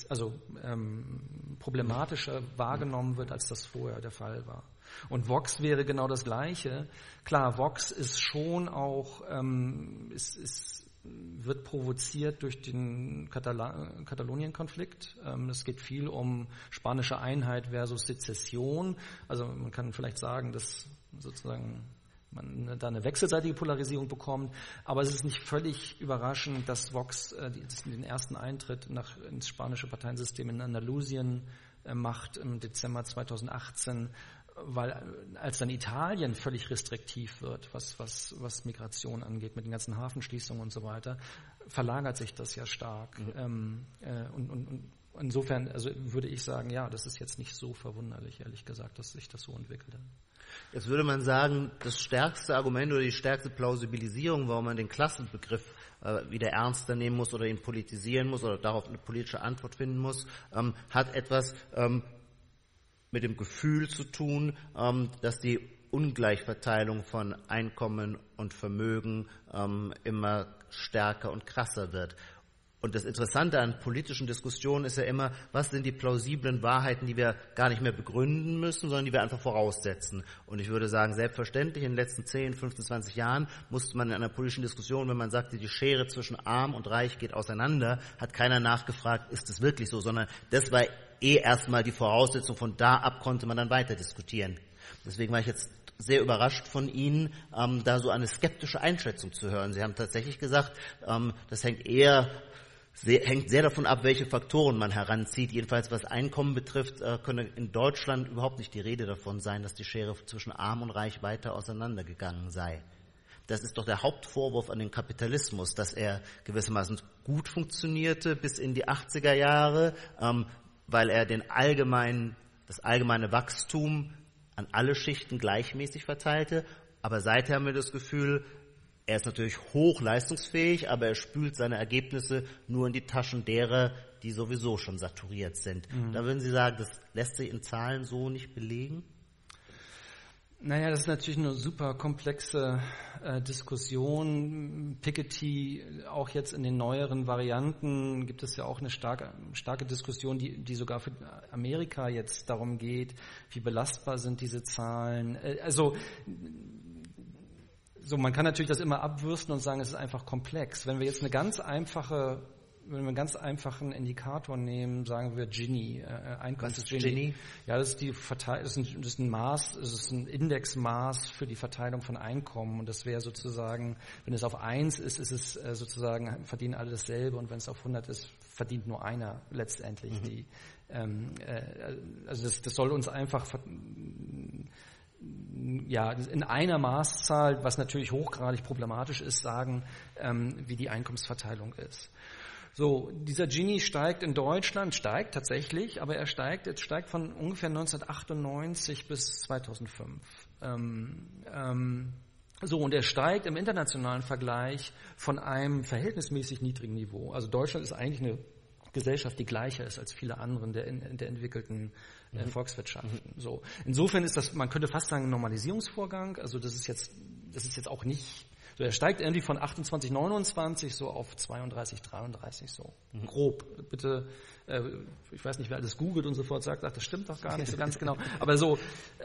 also ähm, problematischer wahrgenommen wird, als das vorher der Fall war. Und Vox wäre genau das Gleiche. Klar, Vox ist schon auch, ähm, ist, ist, wird provoziert durch den Katalonien-Konflikt. Ähm, es geht viel um spanische Einheit versus Sezession. Also man kann vielleicht sagen, dass sozusagen man da eine wechselseitige Polarisierung bekommt. Aber es ist nicht völlig überraschend, dass Vox äh, den ersten Eintritt nach, ins spanische Parteiensystem in Andalusien äh, macht im Dezember 2018 weil als dann Italien völlig restriktiv wird, was, was, was Migration angeht, mit den ganzen Hafenschließungen und so weiter, verlagert sich das ja stark. Mhm. Ähm, äh, und, und, und insofern also würde ich sagen, ja, das ist jetzt nicht so verwunderlich, ehrlich gesagt, dass sich das so entwickelt. Jetzt würde man sagen, das stärkste Argument oder die stärkste Plausibilisierung, warum man den Klassenbegriff äh, wieder ernster nehmen muss oder ihn politisieren muss oder darauf eine politische Antwort finden muss, ähm, hat etwas ähm, mit dem Gefühl zu tun, ähm, dass die Ungleichverteilung von Einkommen und Vermögen ähm, immer stärker und krasser wird. Und das Interessante an politischen Diskussionen ist ja immer, was sind die plausiblen Wahrheiten, die wir gar nicht mehr begründen müssen, sondern die wir einfach voraussetzen. Und ich würde sagen, selbstverständlich in den letzten 10, 15, 20 Jahren musste man in einer politischen Diskussion, wenn man sagte, die Schere zwischen arm und reich geht auseinander, hat keiner nachgefragt, ist es wirklich so, sondern das war eh erstmal die Voraussetzung. Von da ab konnte man dann weiter diskutieren. Deswegen war ich jetzt sehr überrascht von Ihnen, ähm, da so eine skeptische Einschätzung zu hören. Sie haben tatsächlich gesagt, ähm, das hängt eher sehr, hängt sehr davon ab, welche Faktoren man heranzieht. Jedenfalls was Einkommen betrifft, äh, könne in Deutschland überhaupt nicht die Rede davon sein, dass die Schere zwischen Arm und Reich weiter auseinandergegangen sei. Das ist doch der Hauptvorwurf an den Kapitalismus, dass er gewissermaßen gut funktionierte bis in die 80er Jahre, ähm, weil er den allgemeinen, das allgemeine Wachstum an alle Schichten gleichmäßig verteilte. Aber seither haben wir das Gefühl, er ist natürlich hoch leistungsfähig, aber er spült seine Ergebnisse nur in die Taschen derer, die sowieso schon saturiert sind. Mhm. Da würden Sie sagen, das lässt sich in Zahlen so nicht belegen? Naja, das ist natürlich eine super komplexe äh, Diskussion. Piketty, auch jetzt in den neueren Varianten, gibt es ja auch eine starke, starke Diskussion, die, die sogar für Amerika jetzt darum geht, wie belastbar sind diese Zahlen. Äh, also so, man kann natürlich das immer abwürsten und sagen, es ist einfach komplex. Wenn wir jetzt eine ganz einfache wenn wir einen ganz einfachen Indikator nehmen, sagen wir Gini, äh, Einkommen. Was ist Gini? Ja, das ist, die Verteil das, ist ein, das ist ein Maß, das ist ein Indexmaß für die Verteilung von Einkommen und das wäre sozusagen, wenn es auf eins ist, ist es äh, sozusagen, verdienen alle dasselbe und wenn es auf 100 ist, verdient nur einer letztendlich mhm. die, ähm, äh, also das, das soll uns einfach ja, in einer Maßzahl, was natürlich hochgradig problematisch ist, sagen, ähm, wie die Einkommensverteilung ist. So, dieser Gini steigt in Deutschland, steigt tatsächlich, aber er steigt, jetzt steigt von ungefähr 1998 bis 2005. Ähm, ähm, so, und er steigt im internationalen Vergleich von einem verhältnismäßig niedrigen Niveau. Also Deutschland ist eigentlich eine Gesellschaft, die gleicher ist als viele anderen der, der entwickelten äh, mhm. Volkswirtschaften. Mhm. So, insofern ist das, man könnte fast sagen, ein Normalisierungsvorgang. Also das ist jetzt, das ist jetzt auch nicht so, er steigt irgendwie von 28, 29 so auf 32, 33 so. Mhm. Grob. Bitte äh, ich weiß nicht, wer alles googelt und sofort sagt, ach, das stimmt doch gar nicht so ganz genau. Aber so,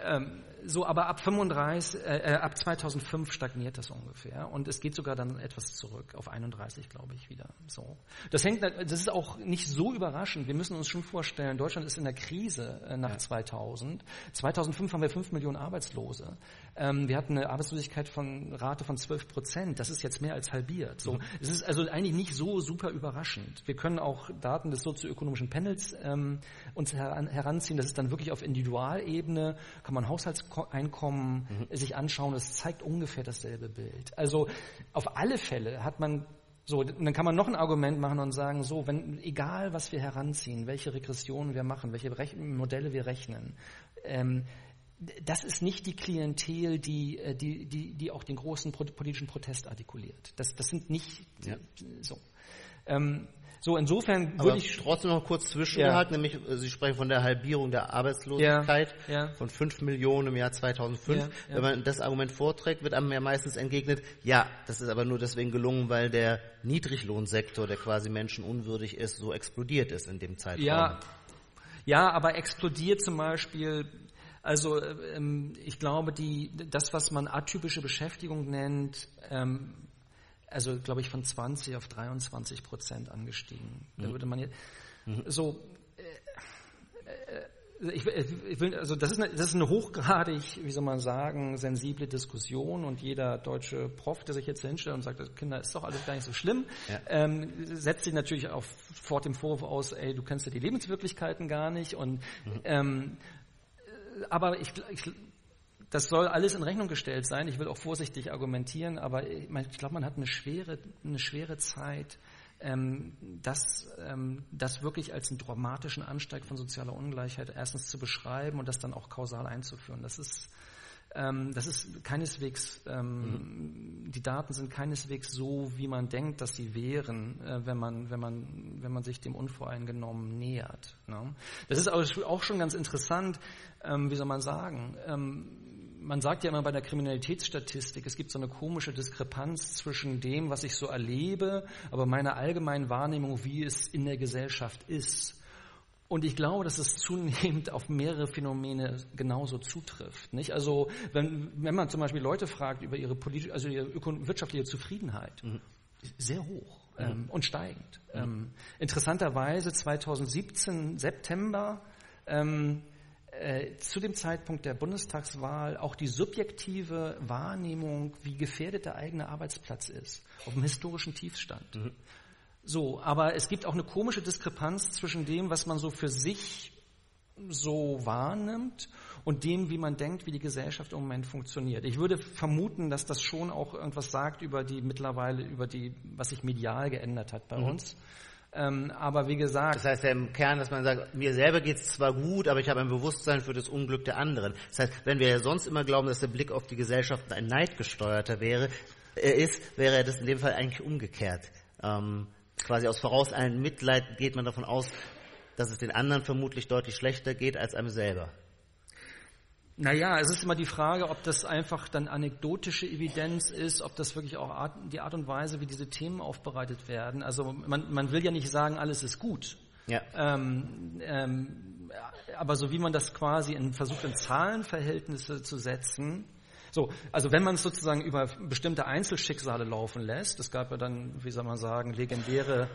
ähm, so, aber ab 35, äh, äh, ab 2005 stagniert das ungefähr und es geht sogar dann etwas zurück auf 31, glaube ich, wieder. So, das hängt, das ist auch nicht so überraschend. Wir müssen uns schon vorstellen, Deutschland ist in der Krise äh, nach ja. 2000. 2005 haben wir 5 Millionen Arbeitslose. Ähm, wir hatten eine Arbeitslosigkeit von Rate von 12 Prozent. Das ist jetzt mehr als halbiert. So, mhm. es ist also eigentlich nicht so super überraschend. Wir können auch Daten des sozioökonomischen ökonomischen Panels ähm, uns heran, heranziehen. Das ist dann wirklich auf Individualebene, kann man Haushaltseinkommen mhm. sich anschauen. Das zeigt ungefähr dasselbe Bild. Also auf alle Fälle hat man so, dann kann man noch ein Argument machen und sagen, so, wenn, egal was wir heranziehen, welche Regressionen wir machen, welche Rech Modelle wir rechnen, ähm, das ist nicht die Klientel, die, äh, die, die, die auch den großen politischen Protest artikuliert. Das, das sind nicht ja. so. Ähm, so, insofern würde ich. trotzdem noch kurz zwischengehakt, ja. nämlich äh, Sie sprechen von der Halbierung der Arbeitslosigkeit ja, ja. von 5 Millionen im Jahr 2005. Wenn man das Argument vorträgt, wird einem ja meistens entgegnet, ja, das ist aber nur deswegen gelungen, weil der Niedriglohnsektor, der quasi menschenunwürdig ist, so explodiert ist in dem Zeitraum. Ja, ja aber explodiert zum Beispiel also ähm, ich glaube, die, das, was man atypische Beschäftigung nennt, ähm, also glaube ich von 20 auf 23 Prozent angestiegen. Da mhm. würde man jetzt mhm. so äh, äh, ich, ich, will, also das ist, eine, das ist eine hochgradig, wie soll man sagen, sensible Diskussion und jeder deutsche Prof, der sich jetzt hinstellt und sagt, Kinder, ist doch alles gar nicht so schlimm, ja. ähm, setzt sich natürlich auch vor dem Vorwurf aus, ey, du kennst ja die Lebenswirklichkeiten gar nicht und mhm. ähm, aber ich, ich das soll alles in Rechnung gestellt sein. Ich will auch vorsichtig argumentieren, aber ich, ich glaube, man hat eine schwere, eine schwere Zeit, ähm, das, ähm, das wirklich als einen dramatischen Ansteig von sozialer Ungleichheit erstens zu beschreiben und das dann auch kausal einzuführen. Das ist, das ist keineswegs, ähm, mhm. die Daten sind keineswegs so, wie man denkt, dass sie wären, äh, wenn man, wenn man, wenn man sich dem unvoreingenommen nähert. Ne? Das ist auch schon ganz interessant, ähm, wie soll man sagen, ähm, man sagt ja immer bei der Kriminalitätsstatistik, es gibt so eine komische Diskrepanz zwischen dem, was ich so erlebe, aber meiner allgemeinen Wahrnehmung, wie es in der Gesellschaft ist. Und ich glaube, dass es zunehmend auf mehrere Phänomene genauso zutrifft. Nicht? Also wenn, wenn man zum Beispiel Leute fragt über ihre politische, also ihre wirtschaftliche Zufriedenheit, mhm. sehr hoch mhm. ähm, und steigend. Mhm. Ähm, interessanterweise 2017 September ähm, äh, zu dem Zeitpunkt der Bundestagswahl auch die subjektive Wahrnehmung, wie gefährdet der eigene Arbeitsplatz ist, auf dem historischen Tiefstand. So, aber es gibt auch eine komische Diskrepanz zwischen dem, was man so für sich so wahrnimmt und dem, wie man denkt, wie die Gesellschaft im Moment funktioniert. Ich würde vermuten, dass das schon auch irgendwas sagt über die mittlerweile, über die, was sich medial geändert hat bei mhm. uns. Ähm, aber wie gesagt. Das heißt ja im Kern, dass man sagt, mir selber geht es zwar gut, aber ich habe ein Bewusstsein für das Unglück der anderen. Das heißt, wenn wir ja sonst immer glauben, dass der Blick auf die Gesellschaft ein neidgesteuerter wäre, äh, ist, wäre das in dem Fall eigentlich umgekehrt. Ähm, quasi aus vorauseilendem Mitleid geht man davon aus, dass es den anderen vermutlich deutlich schlechter geht als einem selber. Naja, es ist immer die Frage, ob das einfach dann anekdotische Evidenz ist, ob das wirklich auch Art, die Art und Weise, wie diese Themen aufbereitet werden. Also man, man will ja nicht sagen, alles ist gut. Ja. Ähm, ähm, aber so wie man das quasi in, versucht, in Zahlenverhältnisse zu setzen, so, also wenn man es sozusagen über bestimmte Einzelschicksale laufen lässt, es gab ja dann, wie soll man sagen, legendäre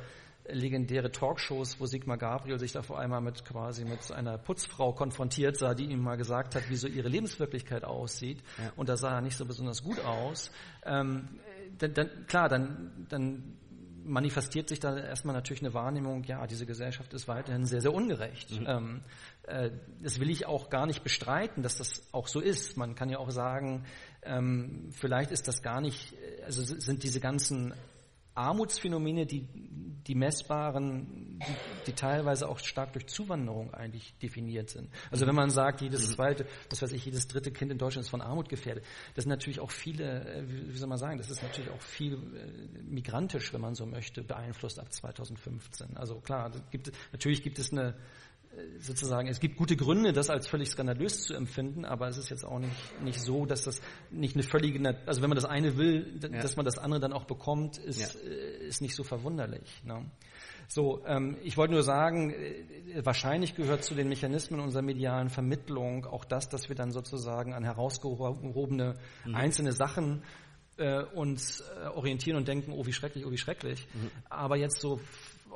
legendäre Talkshows, wo Sigmar Gabriel sich da vor einmal mit quasi mit einer Putzfrau konfrontiert sah, die ihm mal gesagt hat, wie so ihre Lebenswirklichkeit aussieht. Ja. Und da sah er nicht so besonders gut aus. Ähm, dann, dann, klar, dann, dann manifestiert sich da erstmal natürlich eine Wahrnehmung, ja, diese Gesellschaft ist weiterhin sehr, sehr ungerecht. Mhm. Ähm, äh, das will ich auch gar nicht bestreiten, dass das auch so ist. Man kann ja auch sagen, ähm, vielleicht ist das gar nicht, also sind diese ganzen Armutsphänomene, die, die messbaren, die, die, teilweise auch stark durch Zuwanderung eigentlich definiert sind. Also wenn man sagt, jedes mhm. zweite, was weiß ich, jedes dritte Kind in Deutschland ist von Armut gefährdet, das sind natürlich auch viele, äh, wie soll man sagen, das ist natürlich auch viel äh, migrantisch, wenn man so möchte, beeinflusst ab 2015. Also klar, gibt, natürlich gibt es eine sozusagen, es gibt gute Gründe, das als völlig skandalös zu empfinden, aber es ist jetzt auch nicht, nicht so, dass das nicht eine völlige, also wenn man das eine will, ja. dass man das andere dann auch bekommt, ist, ja. Äh, ist nicht so verwunderlich. Ne? So, ähm, ich wollte nur sagen, äh, wahrscheinlich gehört zu den Mechanismen unserer medialen Vermittlung auch das, dass wir dann sozusagen an herausgehobene mhm. einzelne Sachen äh, uns äh, orientieren und denken, oh wie schrecklich, oh wie schrecklich. Mhm. Aber jetzt so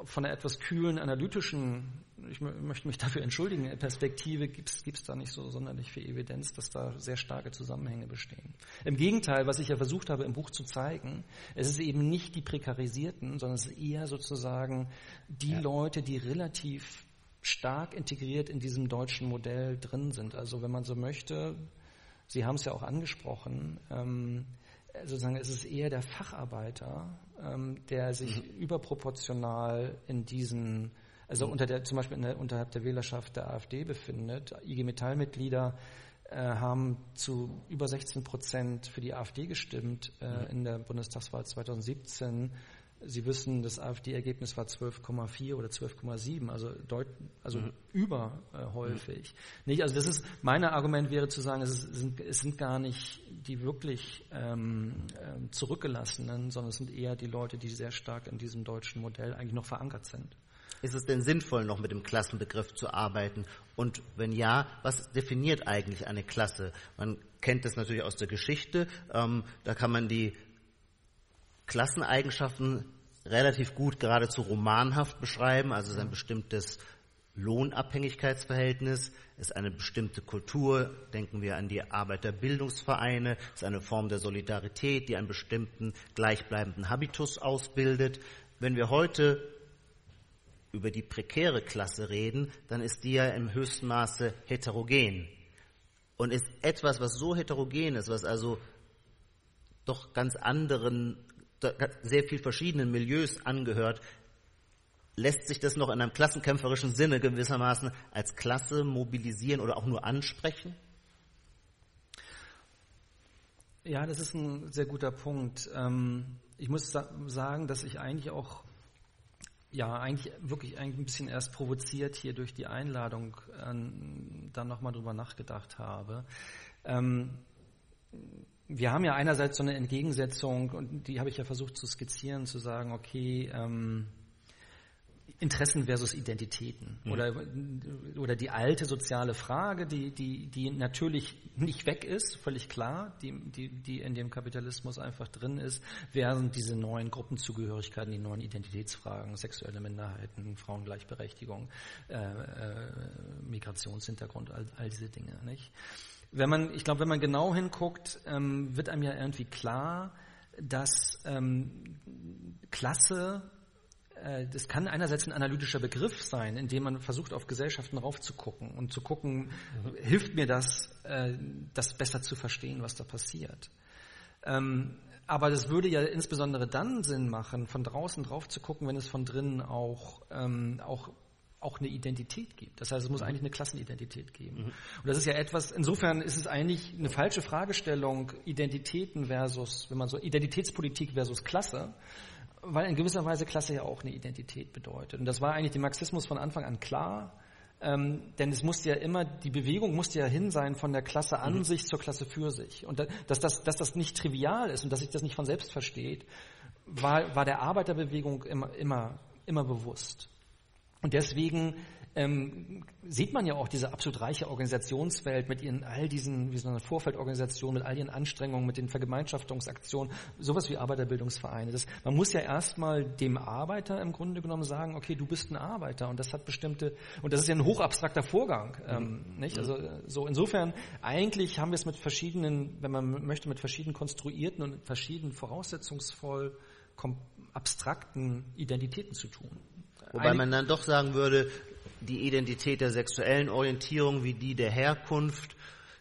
von einer etwas kühlen, analytischen, ich möchte mich dafür entschuldigen, Perspektive gibt es da nicht so sonderlich viel Evidenz, dass da sehr starke Zusammenhänge bestehen. Im Gegenteil, was ich ja versucht habe im Buch zu zeigen, es ist eben nicht die Prekarisierten, sondern es ist eher sozusagen die ja. Leute, die relativ stark integriert in diesem deutschen Modell drin sind. Also wenn man so möchte, Sie haben es ja auch angesprochen, ähm, sozusagen es ist eher der Facharbeiter, ähm, der sich mhm. überproportional in diesen, also mhm. unter der, zum Beispiel der, unterhalb der Wählerschaft der AfD befindet. IG Metall-Mitglieder äh, haben zu über 16 Prozent für die AfD gestimmt äh, mhm. in der Bundestagswahl 2017. Sie wissen, das AfD-Ergebnis war 12,4 oder 12,7, also, deut, also mhm. überhäufig. Äh. Nicht, also das ist, mein Argument wäre zu sagen, es, sind, es sind gar nicht die wirklich ähm, äh, Zurückgelassenen, sondern es sind eher die Leute, die sehr stark in diesem deutschen Modell eigentlich noch verankert sind. Ist es denn sinnvoll, noch mit dem Klassenbegriff zu arbeiten? Und wenn ja, was definiert eigentlich eine Klasse? Man kennt das natürlich aus der Geschichte. Ähm, da kann man die Klasseneigenschaften relativ gut geradezu romanhaft beschreiben, also es ist ein bestimmtes Lohnabhängigkeitsverhältnis, ist eine bestimmte Kultur, denken wir an die Arbeiterbildungsvereine, ist eine Form der Solidarität, die einen bestimmten gleichbleibenden Habitus ausbildet. Wenn wir heute über die prekäre Klasse reden, dann ist die ja im höchsten Maße heterogen. und ist etwas, was so heterogen ist, was also doch ganz anderen, sehr viel verschiedenen Milieus angehört, lässt sich das noch in einem klassenkämpferischen Sinne gewissermaßen als Klasse mobilisieren oder auch nur ansprechen? Ja, das ist ein sehr guter Punkt. Ähm, ich muss sagen, dass ich eigentlich auch, ja, eigentlich wirklich ein bisschen erst provoziert hier durch die Einladung ähm, dann nochmal drüber nachgedacht habe. Ähm, wir haben ja einerseits so eine Entgegensetzung und die habe ich ja versucht zu skizzieren, zu sagen, okay, Interessen versus Identitäten mhm. oder, oder die alte soziale Frage, die, die, die natürlich nicht weg ist, völlig klar, die, die, die in dem Kapitalismus einfach drin ist, während diese neuen Gruppenzugehörigkeiten, die neuen Identitätsfragen, sexuelle Minderheiten, Frauengleichberechtigung, äh, äh, Migrationshintergrund, all, all diese Dinge. Nicht? Wenn man, ich glaube, wenn man genau hinguckt, ähm, wird einem ja irgendwie klar, dass ähm, Klasse das kann einerseits ein analytischer Begriff sein, indem man versucht, auf Gesellschaften raufzugucken und zu gucken, mhm. hilft mir das, äh, das besser zu verstehen, was da passiert. Ähm, aber das würde ja insbesondere dann Sinn machen, von draußen drauf zu gucken, wenn es von drinnen auch, ähm, auch auch eine Identität gibt. Das heißt, es muss mhm. eigentlich eine Klassenidentität geben. Mhm. Und das ist ja etwas, insofern ist es eigentlich eine falsche Fragestellung, Identitäten versus, wenn man so, Identitätspolitik versus Klasse, weil in gewisser Weise Klasse ja auch eine Identität bedeutet. Und das war eigentlich dem Marxismus von Anfang an klar, ähm, denn es musste ja immer, die Bewegung musste ja hin sein von der Klasse an mhm. sich zur Klasse für sich. Und dass das, dass das nicht trivial ist und dass sich das nicht von selbst versteht, war, war der Arbeiterbewegung immer, immer, immer bewusst. Und deswegen ähm, sieht man ja auch diese absolut reiche Organisationswelt mit ihren all diesen, wie so eine Vorfeldorganisation, mit all ihren Anstrengungen, mit den Vergemeinschaftungsaktionen, sowas wie Arbeiterbildungsvereine. Das, man muss ja erstmal dem Arbeiter im Grunde genommen sagen, okay, du bist ein Arbeiter und das hat bestimmte, und das ist ja ein hochabstrakter Vorgang, ähm, mhm. nicht? Also so insofern eigentlich haben wir es mit verschiedenen, wenn man möchte, mit verschiedenen konstruierten und verschiedenen voraussetzungsvoll abstrakten Identitäten zu tun. Wobei man dann doch sagen würde, die Identität der sexuellen Orientierung wie die der Herkunft,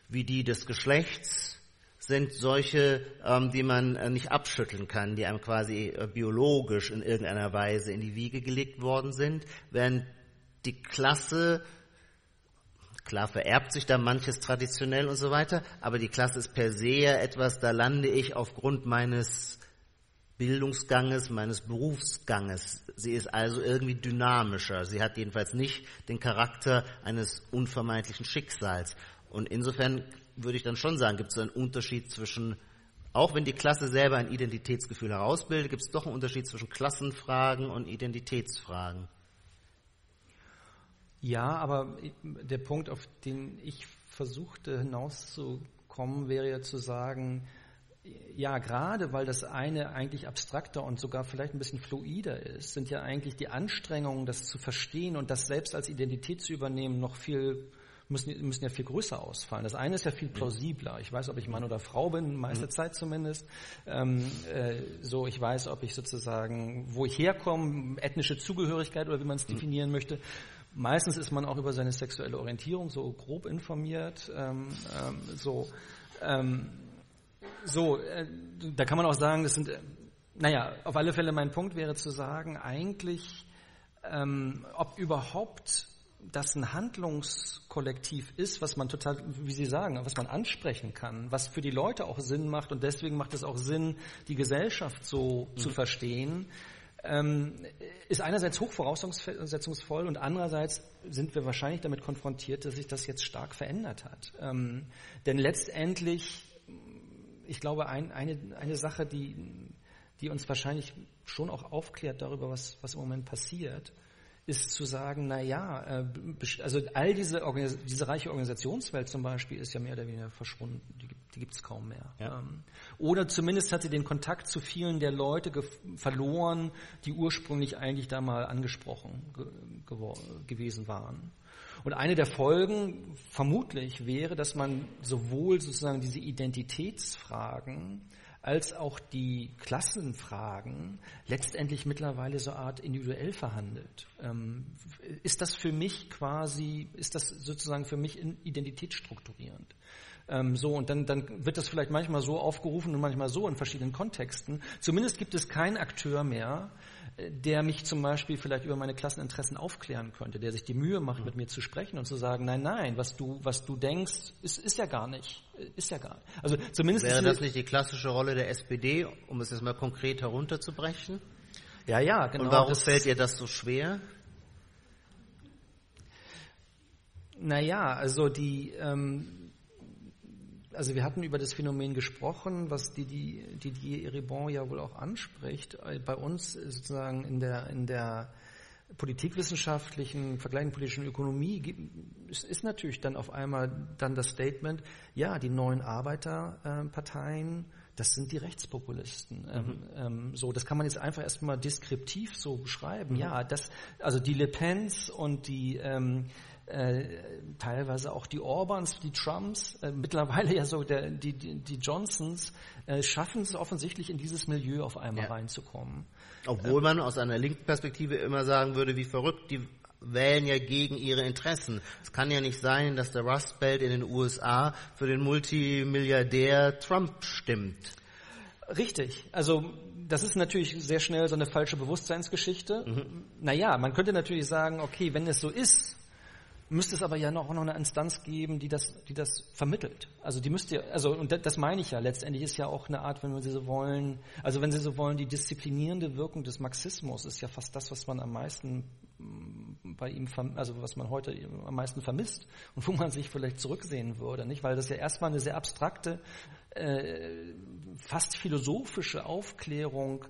wie die des Geschlechts sind solche, ähm, die man äh, nicht abschütteln kann, die einem quasi äh, biologisch in irgendeiner Weise in die Wiege gelegt worden sind, während die Klasse Klar vererbt sich da manches traditionell und so weiter, aber die Klasse ist per se ja etwas, da lande ich aufgrund meines Bildungsganges, meines Berufsganges. Sie ist also irgendwie dynamischer. Sie hat jedenfalls nicht den Charakter eines unvermeidlichen Schicksals. Und insofern würde ich dann schon sagen, gibt es einen Unterschied zwischen, auch wenn die Klasse selber ein Identitätsgefühl herausbildet, gibt es doch einen Unterschied zwischen Klassenfragen und Identitätsfragen. Ja, aber der Punkt, auf den ich versuchte hinauszukommen, wäre ja zu sagen, ja, gerade weil das eine eigentlich abstrakter und sogar vielleicht ein bisschen fluider ist, sind ja eigentlich die Anstrengungen, das zu verstehen und das selbst als Identität zu übernehmen, noch viel müssen, müssen ja viel größer ausfallen. Das eine ist ja viel plausibler. Ich weiß, ob ich Mann oder Frau bin, meiste mhm. Zeit zumindest. Ähm, äh, so, ich weiß, ob ich sozusagen, wo ich herkomme, ethnische Zugehörigkeit oder wie man es mhm. definieren möchte. Meistens ist man auch über seine sexuelle Orientierung so grob informiert. Ähm, ähm, so, ähm, so, äh, da kann man auch sagen, das sind, äh, naja, auf alle Fälle mein Punkt wäre zu sagen, eigentlich, ähm, ob überhaupt das ein Handlungskollektiv ist, was man total, wie Sie sagen, was man ansprechen kann, was für die Leute auch Sinn macht und deswegen macht es auch Sinn, die Gesellschaft so mhm. zu verstehen, ähm, ist einerseits hochvoraussetzungsvoll und andererseits sind wir wahrscheinlich damit konfrontiert, dass sich das jetzt stark verändert hat. Ähm, denn letztendlich ich glaube, ein, eine, eine Sache, die, die uns wahrscheinlich schon auch aufklärt darüber, was, was im Moment passiert, ist zu sagen, na ja, äh, also all diese, diese reiche Organisationswelt zum Beispiel ist ja mehr oder weniger verschwunden, die, die gibt es kaum mehr. Ja. Ähm, oder zumindest hat sie den Kontakt zu vielen der Leute verloren, die ursprünglich eigentlich da mal angesprochen gewesen waren. Und eine der Folgen vermutlich wäre, dass man sowohl sozusagen diese Identitätsfragen als auch die Klassenfragen letztendlich mittlerweile so Art individuell verhandelt. Ähm, ist das für mich quasi, ist das sozusagen für mich identitätsstrukturierend? Ähm, so, und dann, dann wird das vielleicht manchmal so aufgerufen und manchmal so in verschiedenen Kontexten. Zumindest gibt es keinen Akteur mehr, der mich zum Beispiel vielleicht über meine Klasseninteressen aufklären könnte, der sich die Mühe macht, mit mir zu sprechen und zu sagen, nein, nein, was du, was du denkst, ist, ist ja gar nicht, ist ja gar nicht. Also zumindest wäre das nicht die klassische Rolle der SPD, um es jetzt mal konkret herunterzubrechen? Ja, ja, genau. Und warum fällt ihr das so schwer? Naja, also die, ähm, also wir hatten über das Phänomen gesprochen, was Didier, Didier Eribon ja wohl auch anspricht. Bei uns sozusagen in der, in der politikwissenschaftlichen, vergleichenden politischen Ökonomie ist, ist natürlich dann auf einmal dann das Statement, ja, die neuen Arbeiterparteien, das sind die Rechtspopulisten. Ähm, mhm. Ähm, so, das kann man jetzt einfach erstmal deskriptiv so beschreiben. Mhm. Ja, das, also die Le Pens und die ähm, äh, teilweise auch die Orbans, die Trumps, äh, mittlerweile ja so der, die, die, die Johnsons, äh, schaffen es offensichtlich in dieses Milieu auf einmal ja. reinzukommen. Obwohl man aus einer linken Perspektive immer sagen würde, wie verrückt, die wählen ja gegen ihre Interessen. Es kann ja nicht sein, dass der Rust Belt in den USA für den Multimilliardär Trump stimmt. Richtig. Also das ist natürlich sehr schnell so eine falsche Bewusstseinsgeschichte. Mhm. Naja, man könnte natürlich sagen, okay, wenn es so ist, müsste es aber ja noch, noch eine Instanz geben, die das, die das vermittelt. Also die müsste, also und das meine ich ja. Letztendlich ist ja auch eine Art, wenn Sie so wollen, also wenn Sie so wollen, die disziplinierende Wirkung des Marxismus ist ja fast das, was man am meisten mm, bei ihm, also was man heute am meisten vermisst und wo man sich vielleicht zurücksehen würde, nicht? Weil das ja erstmal eine sehr abstrakte, äh, fast philosophische Aufklärung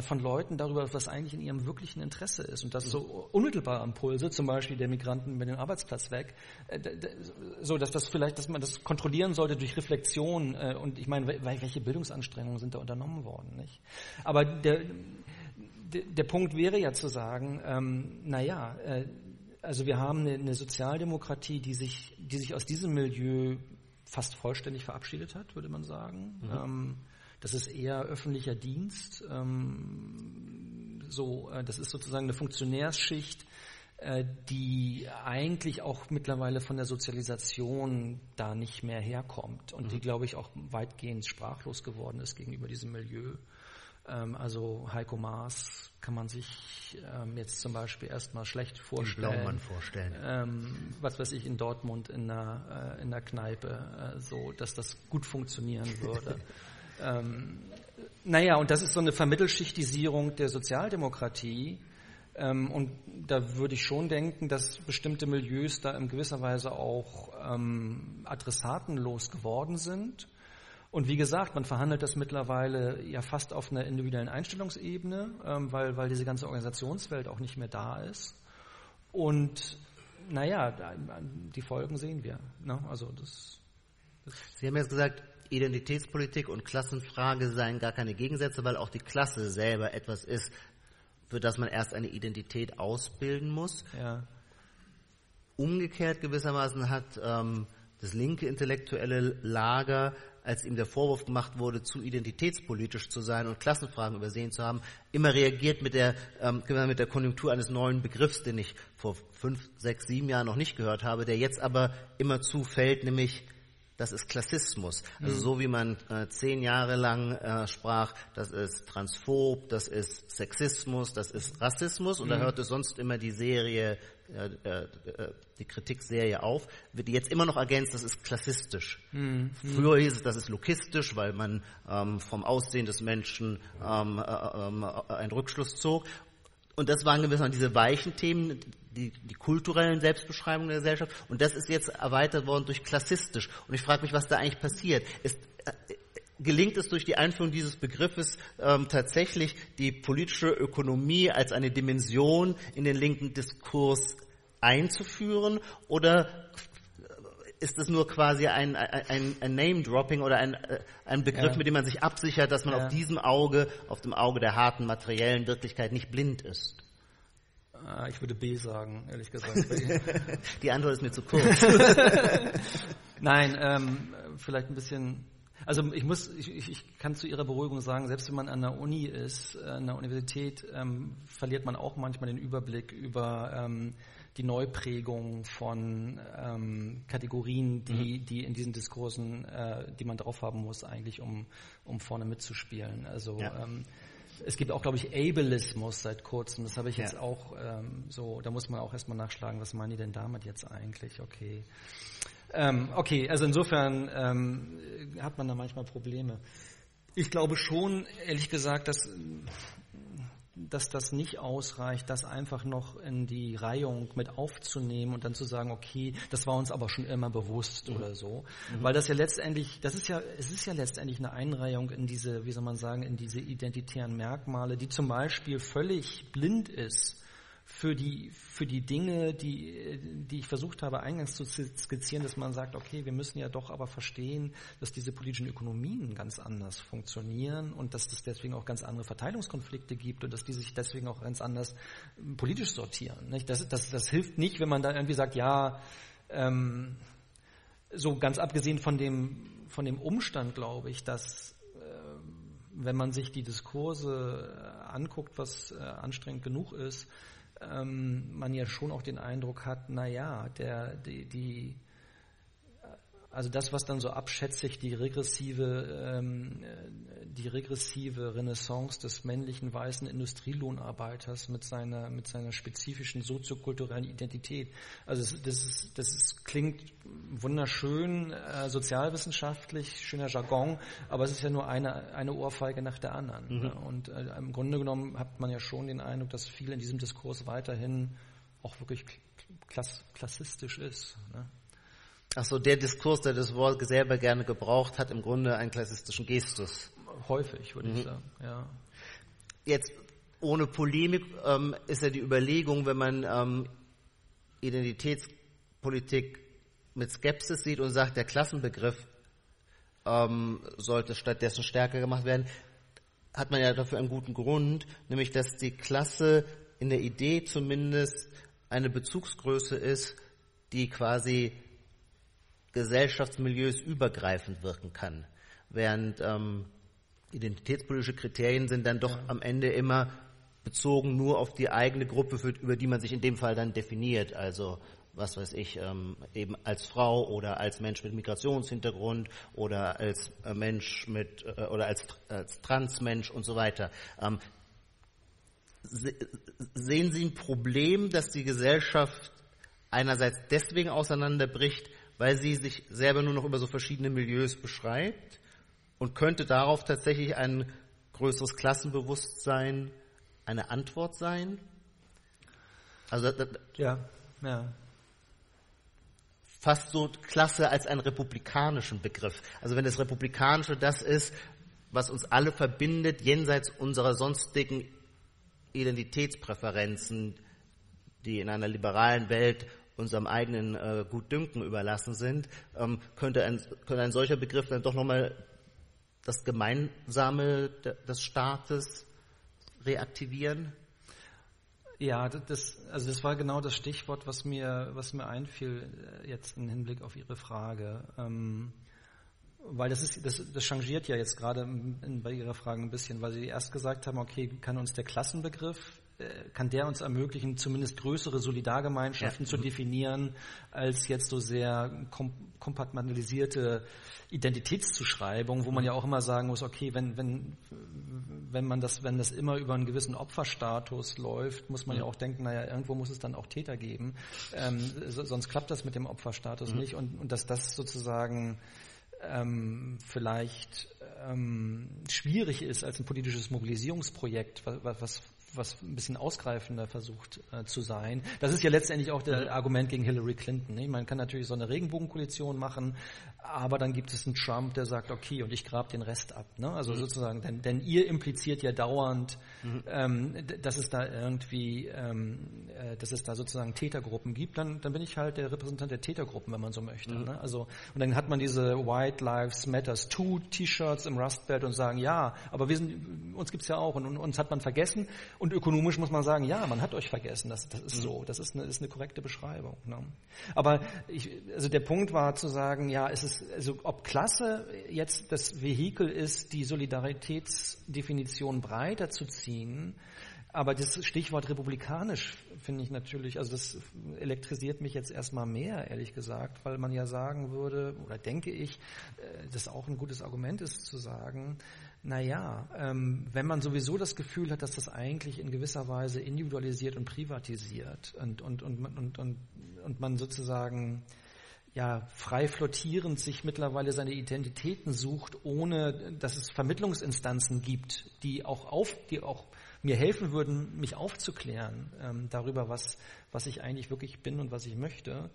von Leuten darüber, was eigentlich in ihrem wirklichen Interesse ist. Und das so unmittelbare Impulse, zum Beispiel der Migranten mit dem Arbeitsplatz weg, äh, so dass das vielleicht, dass man das kontrollieren sollte durch Reflexion. Äh, und ich meine, welche Bildungsanstrengungen sind da unternommen worden, nicht? Aber der, der Punkt wäre ja zu sagen, ähm, naja, äh, also wir haben eine, eine Sozialdemokratie, die sich, die sich aus diesem Milieu fast vollständig verabschiedet hat, würde man sagen. Mhm. Ähm, das ist eher öffentlicher Dienst. Ähm, so, äh, das ist sozusagen eine Funktionärsschicht, äh, die eigentlich auch mittlerweile von der Sozialisation da nicht mehr herkommt und mhm. die, glaube ich, auch weitgehend sprachlos geworden ist gegenüber diesem Milieu. Ähm, also Heiko Maas kann man sich ähm, jetzt zum Beispiel erstmal schlecht vorstellen. vorstellen. Ähm, was weiß ich, in Dortmund in der, äh, in der Kneipe, äh, so, dass das gut funktionieren würde. Ähm, naja, und das ist so eine Vermittelschichtisierung der Sozialdemokratie. Ähm, und da würde ich schon denken, dass bestimmte Milieus da in gewisser Weise auch ähm, adressatenlos geworden sind. Und wie gesagt, man verhandelt das mittlerweile ja fast auf einer individuellen Einstellungsebene, ähm, weil, weil diese ganze Organisationswelt auch nicht mehr da ist. Und naja, die Folgen sehen wir. Ne? Also das, das Sie haben jetzt gesagt, Identitätspolitik und Klassenfrage seien gar keine Gegensätze, weil auch die Klasse selber etwas ist, für das man erst eine Identität ausbilden muss. Ja. Umgekehrt gewissermaßen hat ähm, das linke intellektuelle Lager, als ihm der Vorwurf gemacht wurde, zu identitätspolitisch zu sein und Klassenfragen übersehen zu haben, immer reagiert mit der, ähm, mit der Konjunktur eines neuen Begriffs, den ich vor fünf, sechs, sieben Jahren noch nicht gehört habe, der jetzt aber immer zufällt, nämlich das ist Klassismus. Also mhm. so wie man äh, zehn Jahre lang äh, sprach, das ist Transphob, das ist Sexismus, das ist Rassismus und mhm. da hörte sonst immer die Serie, äh, äh, die Kritikserie auf, wird jetzt immer noch ergänzt, das ist klassistisch. Mhm. Früher hieß es, das ist lokistisch, weil man ähm, vom Aussehen des Menschen ähm, äh, ähm, einen Rückschluss zog. Und das waren gewissermaßen diese weichen Themen, die, die kulturellen Selbstbeschreibungen der Gesellschaft. Und das ist jetzt erweitert worden durch klassistisch. Und ich frage mich, was da eigentlich passiert. Ist, äh, gelingt es durch die Einführung dieses Begriffes ähm, tatsächlich die politische Ökonomie als eine Dimension in den linken Diskurs einzuführen? Oder ist es nur quasi ein, ein, ein Name-Dropping oder ein, äh, ein Begriff, ja. mit dem man sich absichert, dass man ja. auf diesem Auge, auf dem Auge der harten materiellen Wirklichkeit nicht blind ist? Ah, ich würde B sagen, ehrlich gesagt. Die Antwort ist mir zu kurz. Nein, ähm, vielleicht ein bisschen. Also ich muss, ich, ich kann zu Ihrer Beruhigung sagen, selbst wenn man an der Uni ist, äh, an der Universität, ähm, verliert man auch manchmal den Überblick über ähm, die Neuprägung von ähm, Kategorien, die, mhm. die in diesen Diskursen, äh, die man drauf haben muss, eigentlich um, um vorne mitzuspielen. Also ja. ähm, es gibt auch, glaube ich, Ableismus seit kurzem. Das habe ich jetzt ja. auch ähm, so, da muss man auch erstmal nachschlagen, was meinen die denn damit jetzt eigentlich? Okay. Ähm, okay, also insofern ähm, hat man da manchmal Probleme. Ich glaube schon, ehrlich gesagt, dass, dass das nicht ausreicht, das einfach noch in die Reihung mit aufzunehmen und dann zu sagen, okay, das war uns aber schon immer bewusst mhm. oder so. Mhm. Weil das ja letztendlich, das ist ja, es ist ja letztendlich eine Einreihung in diese, wie soll man sagen, in diese identitären Merkmale, die zum Beispiel völlig blind ist für die, für die Dinge, die, die ich versucht habe eingangs zu skizzieren, dass man sagt, okay, wir müssen ja doch aber verstehen, dass diese politischen Ökonomien ganz anders funktionieren und dass es deswegen auch ganz andere Verteilungskonflikte gibt und dass die sich deswegen auch ganz anders politisch sortieren. Das, das, das hilft nicht, wenn man da irgendwie sagt, ja, ähm, so ganz abgesehen von dem, von dem Umstand, glaube ich, dass äh, wenn man sich die Diskurse anguckt, was äh, anstrengend genug ist, ähm, man ja schon auch den Eindruck hat, na ja, der, die, die also das, was dann so abschätzig die regressive, ähm, die regressive Renaissance des männlichen weißen Industrielohnarbeiters mit seiner, mit seiner spezifischen soziokulturellen Identität. Also das, das, ist, das ist, klingt wunderschön, äh, sozialwissenschaftlich, schöner Jargon, aber es ist ja nur eine, eine Ohrfeige nach der anderen. Mhm. Ne? Und äh, im Grunde genommen hat man ja schon den Eindruck, dass viel in diesem Diskurs weiterhin auch wirklich klass, klassistisch ist. Ne? Achso, der Diskurs, der das Wort selber gerne gebraucht hat, im Grunde einen klassistischen Gestus. Häufig, würde mhm. ich sagen, ja. Jetzt, ohne Polemik, ähm, ist ja die Überlegung, wenn man ähm, Identitätspolitik mit Skepsis sieht und sagt, der Klassenbegriff ähm, sollte stattdessen stärker gemacht werden, hat man ja dafür einen guten Grund, nämlich dass die Klasse in der Idee zumindest eine Bezugsgröße ist, die quasi gesellschaftsmilieus übergreifend wirken kann. Während ähm, identitätspolitische Kriterien sind dann doch ja. am Ende immer bezogen nur auf die eigene Gruppe, für, über die man sich in dem Fall dann definiert. Also was weiß ich, ähm, eben als Frau oder als Mensch mit Migrationshintergrund oder als äh, Mensch mit äh, oder als, als Transmensch und so weiter. Ähm, se sehen Sie ein Problem, dass die Gesellschaft einerseits deswegen auseinanderbricht, weil sie sich selber nur noch über so verschiedene Milieus beschreibt und könnte darauf tatsächlich ein größeres Klassenbewusstsein eine Antwort sein? Also ja, ja. Fast so Klasse als einen republikanischen Begriff. Also wenn das Republikanische das ist, was uns alle verbindet, jenseits unserer sonstigen Identitätspräferenzen, die in einer liberalen Welt unserem eigenen äh, Gutdünken überlassen sind, ähm, könnte, ein, könnte ein solcher Begriff dann doch nochmal das Gemeinsame des Staates reaktivieren? Ja, das, also das war genau das Stichwort, was mir, was mir einfiel äh, jetzt im Hinblick auf Ihre Frage. Ähm, weil das ist, das, das changiert ja jetzt gerade bei Ihrer Frage ein bisschen, weil Sie erst gesagt haben, okay, kann uns der Klassenbegriff kann der uns ermöglichen, zumindest größere Solidargemeinschaften ja. zu definieren, als jetzt so sehr kom kompartmentalisierte Identitätszuschreibung, wo man ja auch immer sagen muss, okay, wenn, wenn, wenn man das, wenn das immer über einen gewissen Opferstatus läuft, muss man ja, ja auch denken, naja, irgendwo muss es dann auch Täter geben, ähm, so, sonst klappt das mit dem Opferstatus mhm. nicht und, und dass das sozusagen ähm, vielleicht ähm, schwierig ist als ein politisches Mobilisierungsprojekt, was, was was ein bisschen ausgreifender versucht äh, zu sein. Das ist ja letztendlich auch das Argument gegen Hillary Clinton. Ne? Man kann natürlich so eine Regenbogenkoalition machen, aber dann gibt es einen Trump, der sagt, okay, und ich grab den Rest ab. Ne? Also mhm. sozusagen, denn, denn ihr impliziert ja dauernd, mhm. ähm, dass es da irgendwie, ähm, äh, dass es da sozusagen Tätergruppen gibt. Dann, dann bin ich halt der Repräsentant der Tätergruppen, wenn man so möchte. Mhm. Ne? Also und dann hat man diese White Lives Matters 2 T-Shirts im Rust Belt und sagen, ja, aber wir sind, uns gibt's ja auch und, und uns hat man vergessen Und ökonomisch muss man sagen, ja, man hat euch vergessen, das, das ist mhm. so, das ist eine, ist eine korrekte Beschreibung. Ne? Aber ich, also der Punkt war zu sagen, ja, es ist, also ob Klasse jetzt das Vehikel ist, die Solidaritätsdefinition breiter zu ziehen, aber das Stichwort republikanisch finde ich natürlich, also das elektrisiert mich jetzt erstmal mehr, ehrlich gesagt, weil man ja sagen würde, oder denke ich, äh, das auch ein gutes Argument ist zu sagen, naja, ähm, wenn man sowieso das Gefühl hat, dass das eigentlich in gewisser Weise individualisiert und privatisiert und, und, und, und, und, und man sozusagen ja, frei flottierend sich mittlerweile seine Identitäten sucht, ohne dass es Vermittlungsinstanzen gibt, die auch auf, die auch mir helfen würden, mich aufzuklären ähm, darüber, was, was ich eigentlich wirklich bin und was ich möchte,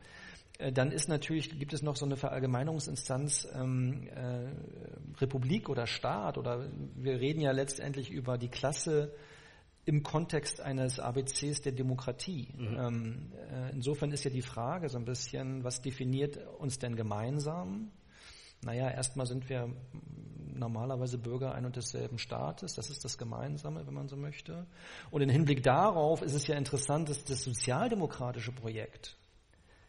äh, dann ist natürlich, gibt es noch so eine Verallgemeinerungsinstanz ähm, äh, Republik oder Staat oder wir reden ja letztendlich über die Klasse im Kontext eines ABCs der Demokratie. Mhm. Ähm, äh, insofern ist ja die Frage so ein bisschen, was definiert uns denn gemeinsam? Naja, erstmal sind wir normalerweise Bürger ein und desselben Staates. Das ist das Gemeinsame, wenn man so möchte. Und im Hinblick darauf ist es ja interessant, dass das sozialdemokratische Projekt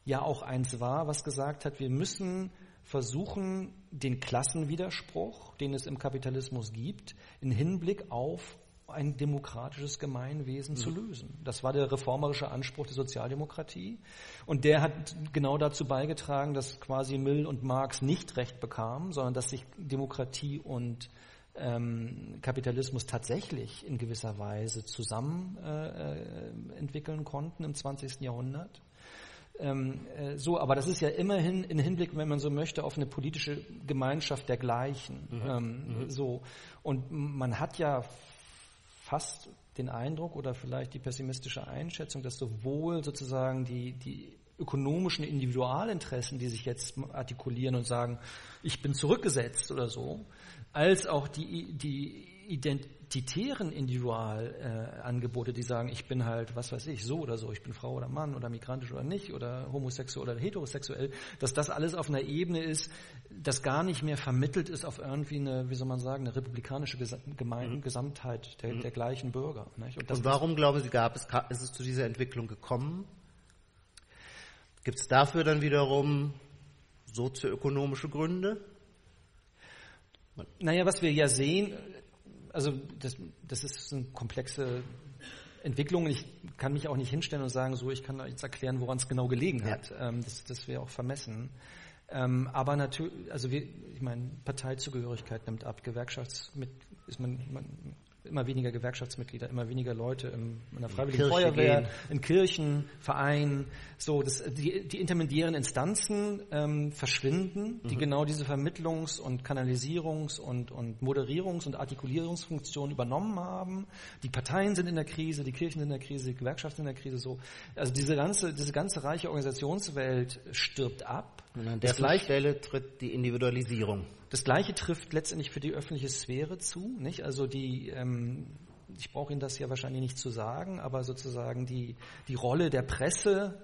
ja auch eins war, was gesagt hat, wir müssen versuchen, den Klassenwiderspruch, den es im Kapitalismus gibt, in Hinblick auf ein demokratisches Gemeinwesen mhm. zu lösen. Das war der reformerische Anspruch der Sozialdemokratie. Und der hat genau dazu beigetragen, dass quasi Mill und Marx nicht recht bekamen, sondern dass sich Demokratie und ähm, Kapitalismus tatsächlich in gewisser Weise zusammen äh, äh entwickeln konnten im 20. Jahrhundert. Ähm, äh, so, aber das ist ja immerhin in Hinblick, wenn man so möchte, auf eine politische Gemeinschaft der Gleichen. Mhm. Ähm, mhm. So und man hat ja fast den Eindruck oder vielleicht die pessimistische Einschätzung, dass sowohl sozusagen die, die ökonomischen Individualinteressen, die sich jetzt artikulieren und sagen, ich bin zurückgesetzt oder so, als auch die, die identitären Individualangebote, äh, die sagen, ich bin halt, was weiß ich, so oder so, ich bin Frau oder Mann oder migrantisch oder nicht oder homosexuell oder heterosexuell, dass das alles auf einer Ebene ist, das gar nicht mehr vermittelt ist auf irgendwie eine, wie soll man sagen, eine republikanische Gemein mhm. Gesamtheit der, mhm. der, gleichen Bürger. Und, Und warum, glauben Sie, gab es, ist es zu dieser Entwicklung gekommen? Gibt es dafür dann wiederum sozioökonomische Gründe? Naja, was wir ja sehen, also das, das ist eine komplexe Entwicklung. Ich kann mich auch nicht hinstellen und sagen, so, ich kann jetzt erklären, woran es genau gelegen hat. Ja. Ähm, das, das wäre auch vermessen. Ähm, aber natürlich, also wir, ich meine, Parteizugehörigkeit nimmt ab, Gewerkschaftsmit, ist man, man immer weniger Gewerkschaftsmitglieder, immer weniger Leute im, in der Freiwilligen Kirche Feuerwehr, gehen. in Kirchen, Vereinen. So, das, die, die intermediären Instanzen ähm, verschwinden, die mhm. genau diese Vermittlungs- und Kanalisierungs- und, und Moderierungs- und Artikulierungsfunktion übernommen haben. Die Parteien sind in der Krise, die Kirchen sind in der Krise, die Gewerkschaften sind in der Krise. So, also diese ganze, diese ganze reiche Organisationswelt stirbt ab. Und an der Stelle tritt die Individualisierung. Das Gleiche trifft letztendlich für die öffentliche Sphäre zu. Nicht? Also die, ähm, ich brauche Ihnen das ja wahrscheinlich nicht zu sagen, aber sozusagen die, die Rolle der Presse,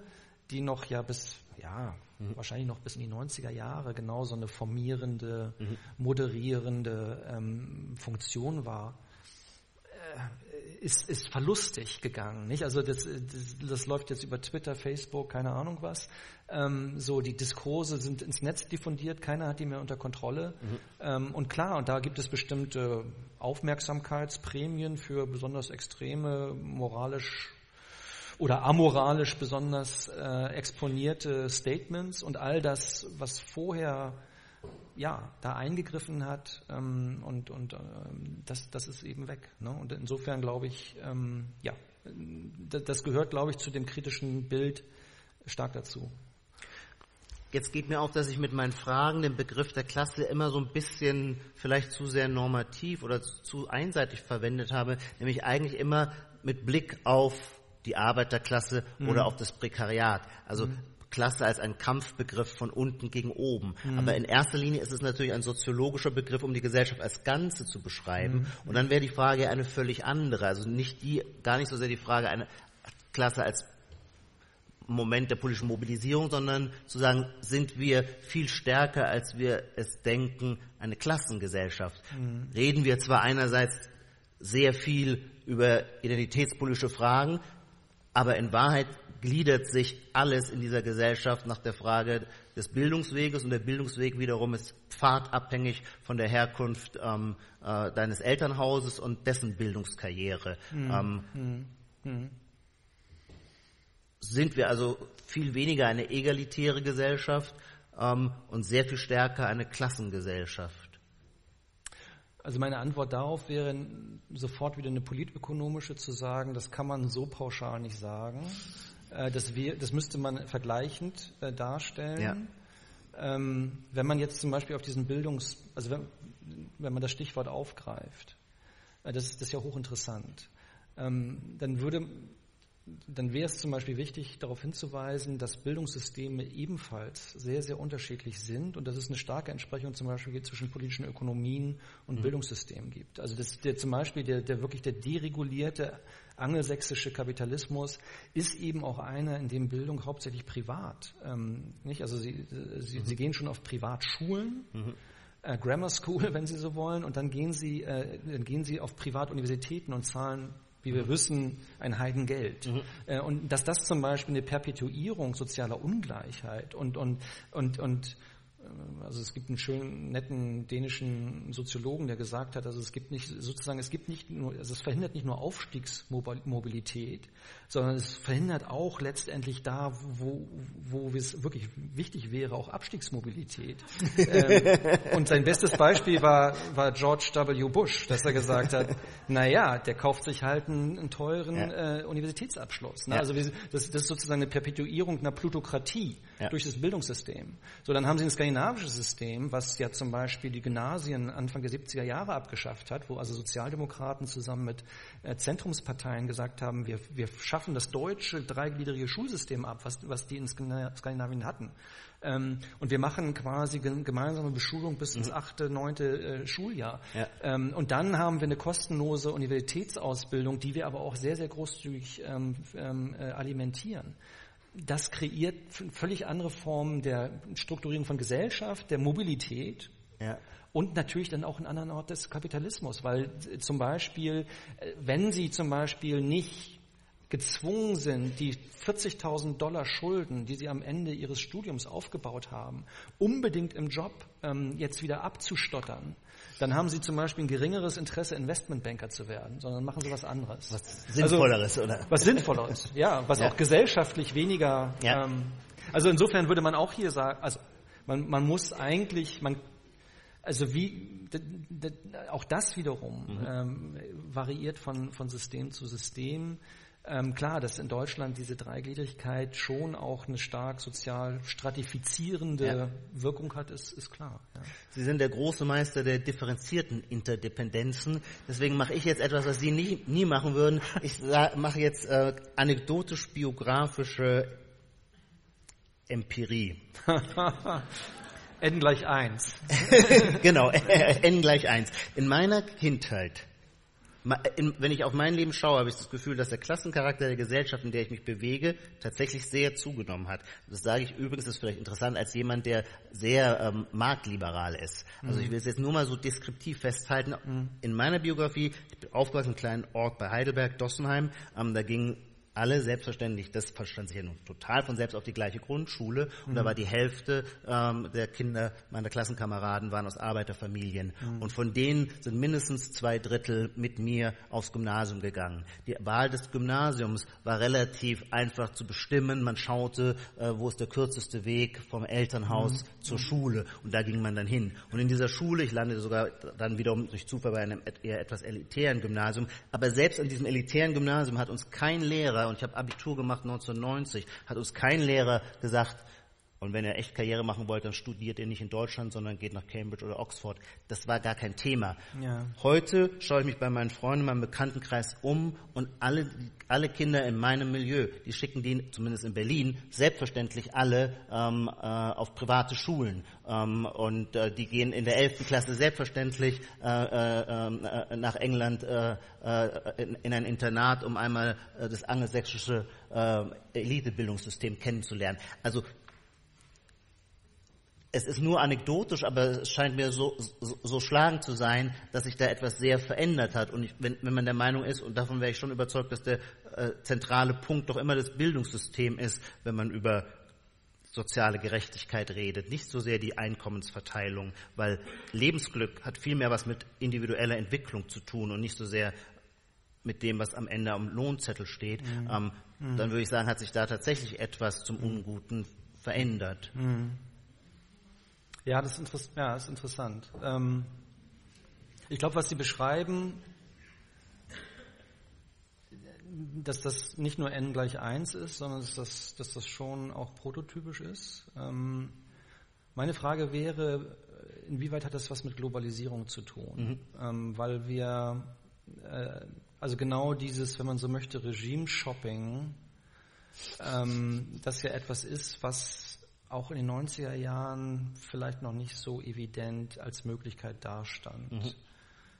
die noch ja bis, ja, mhm. wahrscheinlich noch bis in die 90er Jahre genau so eine formierende, mhm. moderierende ähm, Funktion war, ist, ist verlustig gegangen. Nicht? Also das, das, das läuft jetzt über Twitter, Facebook, keine Ahnung was. Ähm, so die Diskurse sind ins Netz diffundiert, keiner hat die mehr unter Kontrolle. Mhm. Ähm, und klar, und da gibt es bestimmte Aufmerksamkeitsprämien für besonders extreme, moralisch oder amoralisch besonders äh, exponierte Statements und all das, was vorher ja, da eingegriffen hat ähm, und, und ähm, das, das ist eben weg. Ne? Und insofern glaube ich, ähm, ja, das gehört, glaube ich, zu dem kritischen Bild stark dazu. Jetzt geht mir auf, dass ich mit meinen Fragen den Begriff der Klasse immer so ein bisschen vielleicht zu sehr normativ oder zu einseitig verwendet habe, nämlich eigentlich immer mit Blick auf die Arbeiterklasse mhm. oder auf das Prekariat. Also mhm. Klasse als ein Kampfbegriff von unten gegen oben. Mhm. Aber in erster Linie ist es natürlich ein soziologischer Begriff, um die Gesellschaft als Ganze zu beschreiben. Mhm. Und dann wäre die Frage eine völlig andere. Also nicht die, gar nicht so sehr die Frage eine Klasse als Moment der politischen Mobilisierung, sondern zu sagen, sind wir viel stärker, als wir es denken, eine Klassengesellschaft. Mhm. Reden wir zwar einerseits sehr viel über identitätspolitische Fragen, aber in Wahrheit gliedert sich alles in dieser Gesellschaft nach der Frage des Bildungsweges und der Bildungsweg wiederum ist pfadabhängig von der Herkunft ähm, äh, deines Elternhauses und dessen Bildungskarriere. Mhm. Ähm, mhm. Sind wir also viel weniger eine egalitäre Gesellschaft ähm, und sehr viel stärker eine Klassengesellschaft? Also meine Antwort darauf wäre sofort wieder eine politökonomische zu sagen, das kann man so pauschal nicht sagen. Äh, das, wir, das müsste man vergleichend äh, darstellen. Ja. Ähm, wenn man jetzt zum Beispiel auf diesen Bildungs, also wenn, wenn man das Stichwort aufgreift, äh, das, ist, das ist ja hochinteressant, ähm, dann würde dann wäre es zum Beispiel wichtig, darauf hinzuweisen, dass Bildungssysteme ebenfalls sehr, sehr unterschiedlich sind und dass es eine starke Entsprechung zum Beispiel zwischen politischen Ökonomien und mhm. Bildungssystemen gibt. Also das, der, zum Beispiel der, der wirklich der deregulierte angelsächsische Kapitalismus ist eben auch einer, in dem Bildung hauptsächlich privat, ähm, nicht? Also sie, sie, mhm. sie gehen schon auf Privatschulen. Mhm. Äh, Grammar School, wenn Sie so wollen, und dann gehen Sie, äh, dann gehen Sie auf Privatuniversitäten und zahlen wie wir wissen, ein Heidengeld. Mhm. Äh, und dass das zum Beispiel eine Perpetuierung sozialer Ungleichheit und, und, und, und also es gibt einen schönen, netten dänischen Soziologen, der gesagt hat, also es gibt nicht, sozusagen, es gibt nicht nur, also es verhindert nicht nur Aufstiegsmobilität, sondern es verhindert auch letztendlich da, wo, wo es wirklich wichtig wäre, auch Abstiegsmobilität. ähm, und sein bestes Beispiel war, war George W. Bush, dass er gesagt hat, na ja, der kauft sich halt einen, einen teuren ja. äh, Universitätsabschluss. Ne? Ja. Also das, das, ist sozusagen eine Perpetuierung einer Plutokratie ja. durch das Bildungssystem. So, dann haben sie ein skandinavisches System, was ja zum Beispiel die Gymnasien Anfang der 70er Jahre abgeschafft hat, wo also Sozialdemokraten zusammen mit äh, Zentrumsparteien gesagt haben, wir, wir schaffen das deutsche dreigliedrige Schulsystem ab, was, was die in Skandinavien hatten. Ähm, und wir machen quasi gemeinsame Beschulung bis ins mhm. achte, neunte äh, Schuljahr. Ja. Ähm, und dann haben wir eine kostenlose Universitätsausbildung, die wir aber auch sehr, sehr großzügig ähm, äh, alimentieren das kreiert völlig andere Formen der Strukturierung von Gesellschaft, der Mobilität. Ja. Und natürlich dann auch einen anderen Ort des Kapitalismus, weil äh, zum Beispiel, äh, wenn Sie zum Beispiel nicht gezwungen sind, die 40.000 Dollar Schulden, die sie am Ende ihres Studiums aufgebaut haben, unbedingt im Job ähm, jetzt wieder abzustottern, dann haben sie zum Beispiel ein geringeres Interesse, Investmentbanker zu werden, sondern machen sie was anderes. Was Sinnvolleres, also, oder? Was Sinnvolleres, ja, was ja. auch gesellschaftlich weniger. Ja. Ähm, also insofern würde man auch hier sagen, also man, man muss eigentlich, man also wie auch das wiederum mhm. ähm, variiert von, von System zu System. Ähm, klar, dass in Deutschland diese Dreigliedrigkeit schon auch eine stark sozial stratifizierende ja. Wirkung hat, ist, ist klar. Ja. Sie sind der große Meister der differenzierten Interdependenzen. Deswegen mache ich jetzt etwas, was Sie nie, nie machen würden. Ich mache jetzt äh, anekdotisch-biografische Empirie. N gleich 1. genau, N gleich 1. In meiner Kindheit wenn ich auf mein Leben schaue, habe ich das Gefühl, dass der Klassencharakter der Gesellschaft, in der ich mich bewege, tatsächlich sehr zugenommen hat. Das sage ich übrigens, ist vielleicht interessant, als jemand, der sehr ähm, marktliberal ist. Also mhm. ich will es jetzt nur mal so deskriptiv festhalten. Mhm. In meiner Biografie, ich bin aufgewachsen in einem kleinen Ort bei Heidelberg, Dossenheim, ähm, da ging alle selbstverständlich, das verstand sich ja nun total von selbst auf die gleiche Grundschule und mhm. da war die Hälfte ähm, der Kinder meiner Klassenkameraden waren aus Arbeiterfamilien mhm. und von denen sind mindestens zwei Drittel mit mir aufs Gymnasium gegangen. Die Wahl des Gymnasiums war relativ einfach zu bestimmen. Man schaute, äh, wo ist der kürzeste Weg vom Elternhaus mhm. zur Schule und da ging man dann hin. Und in dieser Schule, ich landete sogar dann wiederum durch Zufall bei einem eher etwas elitären Gymnasium, aber selbst an diesem elitären Gymnasium hat uns kein Lehrer und ich habe Abitur gemacht 1990, hat uns kein Lehrer gesagt, und wenn ihr echt Karriere machen wollt, dann studiert ihr nicht in Deutschland, sondern geht nach Cambridge oder Oxford. Das war gar kein Thema. Ja. Heute schaue ich mich bei meinen Freunden, in meinem Bekanntenkreis um und alle, alle Kinder in meinem Milieu, die schicken die, zumindest in Berlin, selbstverständlich alle ähm, äh, auf private Schulen. Ähm, und äh, die gehen in der 11. Klasse selbstverständlich äh, äh, äh nach England äh, in, in, ein Internat, um einmal das angelsächsische Elitebildungssystem kennenzulernen. Also es ist nur anekdotisch, aber es scheint mir so, so, so schlagend zu sein, dass sich da etwas sehr verändert hat. Und ich, wenn, wenn man der Meinung ist, und davon wäre ich schon überzeugt, dass der äh, zentrale Punkt doch immer das Bildungssystem ist, wenn man über soziale Gerechtigkeit redet, nicht so sehr die Einkommensverteilung, weil Lebensglück hat viel mehr was mit individueller Entwicklung zu tun und nicht so sehr mit dem, was am Ende am Lohnzettel steht. Mhm. Ähm, mhm. Dann würde ich sagen, hat sich da tatsächlich etwas zum Unguten verändert. Mhm. Ja, das ist, ja, ist interessant. Ähm, ich glaube, was Sie beschreiben, dass das nicht nur n gleich 1 ist, sondern dass das, dass das schon auch prototypisch ist. Ähm, meine Frage wäre, inwieweit hat das was mit Globalisierung zu tun? Mhm. Ähm, weil wir, äh, also genau dieses, wenn man so möchte, Regime-Shopping, ähm, das ja etwas ist, was auch in den 90er Jahren vielleicht noch nicht so evident als Möglichkeit dastand. Mhm.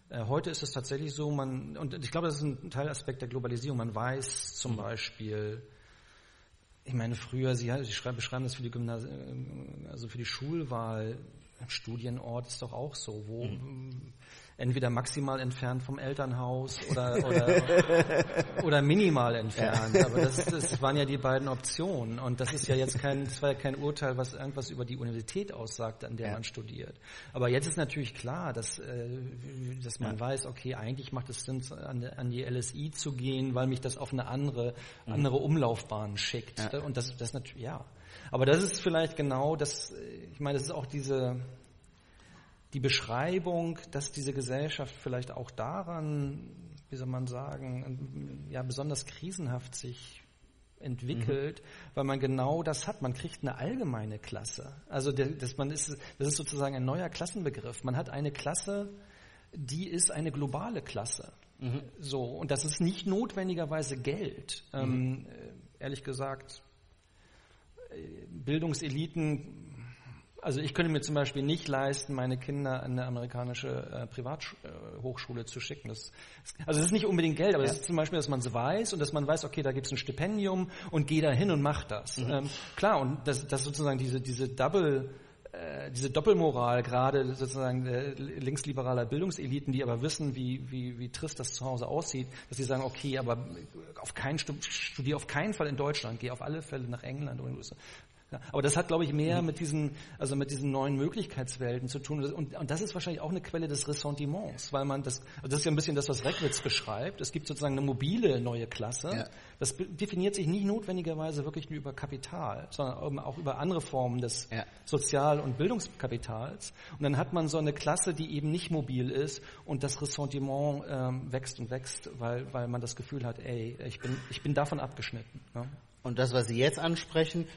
Äh, heute ist es tatsächlich so, man, und ich glaube, das ist ein Teilaspekt der Globalisierung. Man weiß zum mhm. Beispiel, ich meine, früher, Sie, Sie beschreiben das für die Gymnasi also für die Schulwahl, Studienort ist doch auch so, wo mhm entweder maximal entfernt vom Elternhaus oder, oder, oder minimal entfernt. Aber das, das waren ja die beiden Optionen. Und das ist ja jetzt kein, das war ja kein Urteil, was irgendwas über die Universität aussagt, an der ja. man studiert. Aber jetzt ist natürlich klar, dass, äh, dass man ja. weiß, okay, eigentlich macht es Sinn, an, die LSI zu gehen, weil mich das auf eine andere, andere Umlaufbahn schickt. Ja. Und das, das natürlich, ja. Aber das ist vielleicht genau das, ich meine, das ist auch diese, die Beschreibung, dass diese Gesellschaft vielleicht auch daran, wie soll man sagen, ja, besonders krisenhaft sich entwickelt, mhm. weil man genau das hat. Man kriegt eine allgemeine Klasse. Also das, man ist, das ist sozusagen ein neuer Klassenbegriff. Man hat eine Klasse, die ist eine globale Klasse. Mhm. So, und das ist nicht notwendigerweise Geld. Mhm. Ähm, ehrlich gesagt, äh, Bildungseliten also ich könnte mir zum Beispiel nicht leisten, meine Kinder an eine amerikanische äh, Privathochschule äh, zu schicken. Das, also es ist nicht unbedingt Geld, aber es ja. ist zum Beispiel, dass man es weiß und dass man weiß, okay, da gibt es ein Stipendium und geh da hin und mach das. Mhm. Ähm, klar, und das, das sozusagen diese, diese Double äh, diese Doppelmoral gerade sozusagen linksliberaler Bildungseliten, die aber wissen, wie, wie, wie trist das zu Hause aussieht, dass sie sagen, okay, aber auf keinen studiere auf keinen Fall in Deutschland, gehe auf alle Fälle nach England oder USA. Aber das hat, glaube ich, mehr mit diesen, also mit diesen neuen Möglichkeitswelten zu tun. Und, und das ist wahrscheinlich auch eine Quelle des Ressentiments, weil man das, also das ist ja ein bisschen das, was Reckwitz beschreibt. Es gibt sozusagen eine mobile neue Klasse. Ja. Das definiert sich nicht notwendigerweise wirklich nur über Kapital, sondern auch über andere Formen des ja. Sozial- und Bildungskapitals. Und dann hat man so eine Klasse, die eben nicht mobil ist und das Ressentiment ähm, wächst und wächst, weil, weil man das Gefühl hat, ey, ich bin, ich bin davon abgeschnitten. Ja. Und das, was Sie jetzt ansprechen,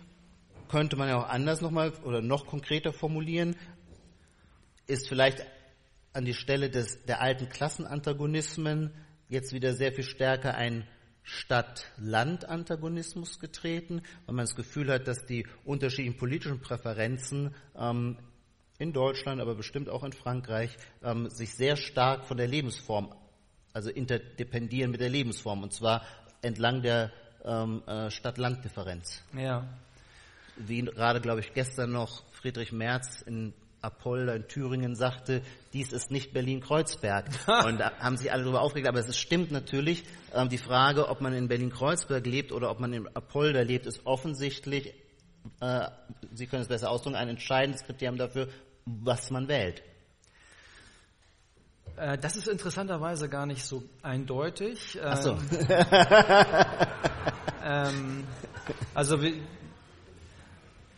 könnte man ja auch anders nochmal oder noch konkreter formulieren, ist vielleicht an die Stelle des, der alten Klassenantagonismen jetzt wieder sehr viel stärker ein Stadt-Land-Antagonismus getreten, weil man das Gefühl hat, dass die unterschiedlichen politischen Präferenzen ähm, in Deutschland, aber bestimmt auch in Frankreich, ähm, sich sehr stark von der Lebensform, also interdependieren mit der Lebensform, und zwar entlang der ähm, äh, Stadt-Land-Differenz. Ja wie gerade, glaube ich, gestern noch Friedrich Merz in Apolda in Thüringen sagte, dies ist nicht Berlin-Kreuzberg. Und da haben sich alle darüber aufgeregt. Aber es stimmt natürlich, ähm, die Frage, ob man in Berlin-Kreuzberg lebt oder ob man in Apolda lebt, ist offensichtlich, äh, Sie können es besser ausdrücken, ein entscheidendes Kriterium dafür, was man wählt. Äh, das ist interessanterweise gar nicht so eindeutig. Ach so. ähm, also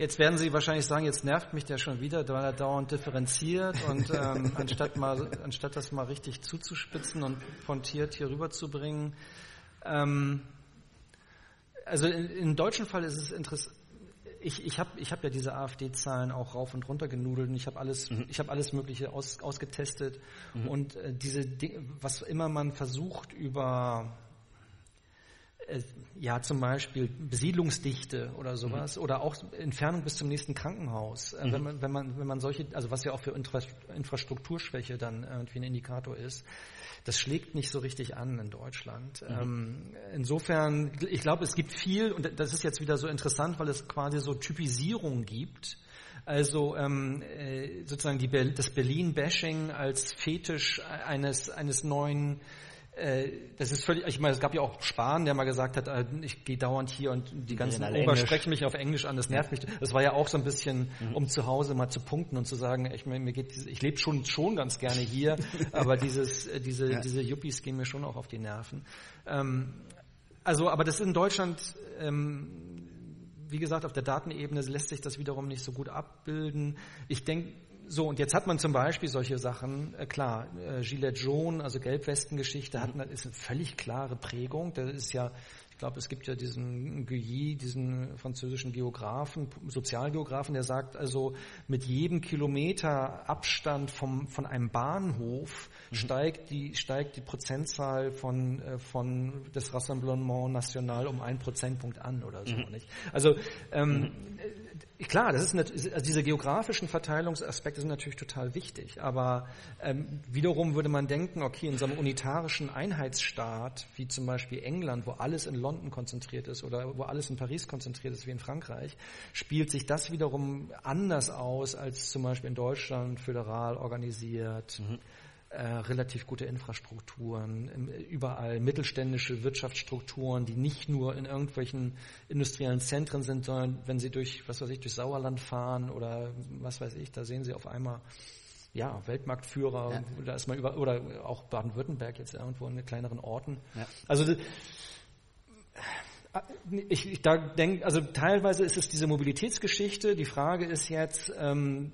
Jetzt werden Sie wahrscheinlich sagen, jetzt nervt mich der schon wieder, weil er dauernd differenziert und ähm, anstatt, mal, anstatt das mal richtig zuzuspitzen und pontiert hier rüberzubringen. Ähm, also in, im deutschen Fall ist es interessant. Ich, ich habe ich hab ja diese AfD-Zahlen auch rauf und runter genudelt und ich habe alles, mhm. ich alles Mögliche aus, ausgetestet mhm. und äh, diese, was immer man versucht über ja zum Beispiel Besiedlungsdichte oder sowas mhm. oder auch Entfernung bis zum nächsten Krankenhaus. Äh, mhm. Wenn man wenn man wenn man solche also was ja auch für Infrastrukturschwäche dann irgendwie ein Indikator ist, das schlägt nicht so richtig an in Deutschland. Mhm. Ähm, insofern, ich glaube, es gibt viel und das ist jetzt wieder so interessant, weil es quasi so Typisierung gibt Also ähm, äh, sozusagen die, das Berlin-Bashing als Fetisch eines, eines neuen das ist völlig, ich meine, es gab ja auch Spahn, der mal gesagt hat, äh, ich gehe dauernd hier und die ganzen Ober sprechen mich auf Englisch an, das nervt mich. Das war ja auch so ein bisschen, mhm. um zu Hause mal zu punkten und zu sagen, ich, mir geht, ich lebe schon schon ganz gerne hier, aber dieses, äh, diese, ja. diese Yuppies gehen mir schon auch auf die Nerven. Ähm, also, aber das ist in Deutschland, ähm, wie gesagt, auf der Datenebene lässt sich das wiederum nicht so gut abbilden. Ich denke, so, und jetzt hat man zum Beispiel solche Sachen, äh, klar, äh, Gillet Jaune, also Gelbwestengeschichte, hat, ist eine völlig klare Prägung. Das ist ja, ich glaube, es gibt ja diesen Guilly, diesen französischen Geografen, Sozialgeografen, der sagt also, mit jedem Kilometer Abstand vom, von einem Bahnhof mhm. steigt, die, steigt die Prozentzahl von, äh, von des Rassemblement National um einen Prozentpunkt an oder so. Mhm. Nicht? Also ähm, mhm Klar, das ist eine, also diese geografischen Verteilungsaspekte sind natürlich total wichtig, aber ähm, wiederum würde man denken, okay, in so einem unitarischen Einheitsstaat wie zum Beispiel England, wo alles in London konzentriert ist oder wo alles in Paris konzentriert ist wie in Frankreich, spielt sich das wiederum anders aus als zum Beispiel in Deutschland föderal organisiert. Mhm äh, relativ gute Infrastrukturen, überall mittelständische Wirtschaftsstrukturen, die nicht nur in irgendwelchen industriellen Zentren sind, sondern wenn Sie durch, was weiß ich, durch Sauerland fahren oder was weiß ich, da sehen Sie auf einmal ja, Weltmarktführer, ja. da ist man über, oder auch Baden-Württemberg jetzt irgendwo in kleineren Orten. Ja. Also ich, ich da denke, also teilweise ist es diese Mobilitätsgeschichte. Die Frage ist jetzt, ähm,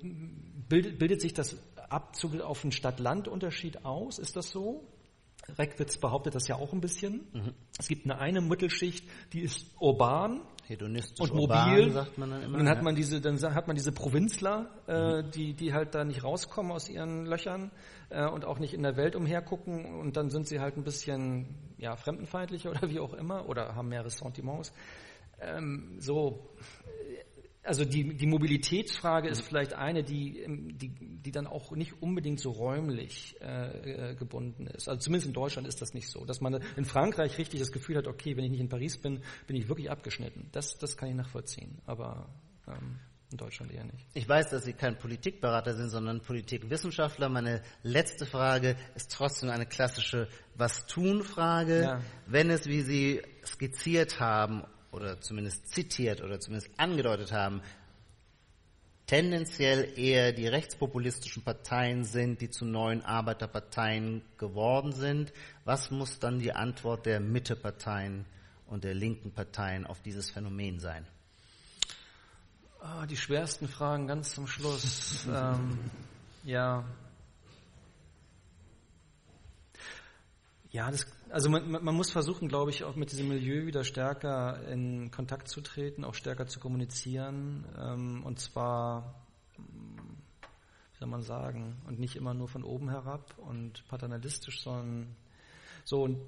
bildet, bildet sich das Abzug auf den Stadt-Land-Unterschied aus? Ist das so? Reckwitz behauptet das ja auch ein bisschen. Mhm. Es gibt eine eine Mittelschicht, die ist urban und mobil. Urban, dann immer. Dann hat man diese, dann hat man diese Provinzler, äh, mhm. die, die halt da nicht rauskommen aus ihren Löchern äh, und auch nicht in der Welt umhergucken und dann sind sie halt ein bisschen ja fremdenfeindlicher oder wie auch immer oder haben mehr Ressentiments. Ähm, so also die, die Mobilitätsfrage ist vielleicht eine, die, die, die dann auch nicht unbedingt so räumlich äh, äh, gebunden ist. Also zumindest in Deutschland ist das nicht so. Dass man in Frankreich richtig das Gefühl hat, okay, wenn ich nicht in Paris bin, bin ich wirklich abgeschnitten. Das, das kann ich nachvollziehen, aber ähm, in Deutschland eher nicht. Ich weiß, dass Sie kein Politikberater sind, sondern Politikwissenschaftler. Meine letzte Frage ist trotzdem eine klassische Was-tun-Frage. Ja. Wenn es, wie Sie skizziert haben, oder zumindest zitiert oder zumindest angedeutet haben, tendenziell eher die rechtspopulistischen Parteien sind, die zu neuen Arbeiterparteien geworden sind. Was muss dann die Antwort der Mitteparteien und der linken Parteien auf dieses Phänomen sein? Oh, die schwersten Fragen ganz zum Schluss. ähm, ja, Ja, das, also man, man, muss versuchen, glaube ich, auch mit diesem Milieu wieder stärker in Kontakt zu treten, auch stärker zu kommunizieren. Ähm, und zwar, wie soll man sagen, und nicht immer nur von oben herab und paternalistisch, sondern so und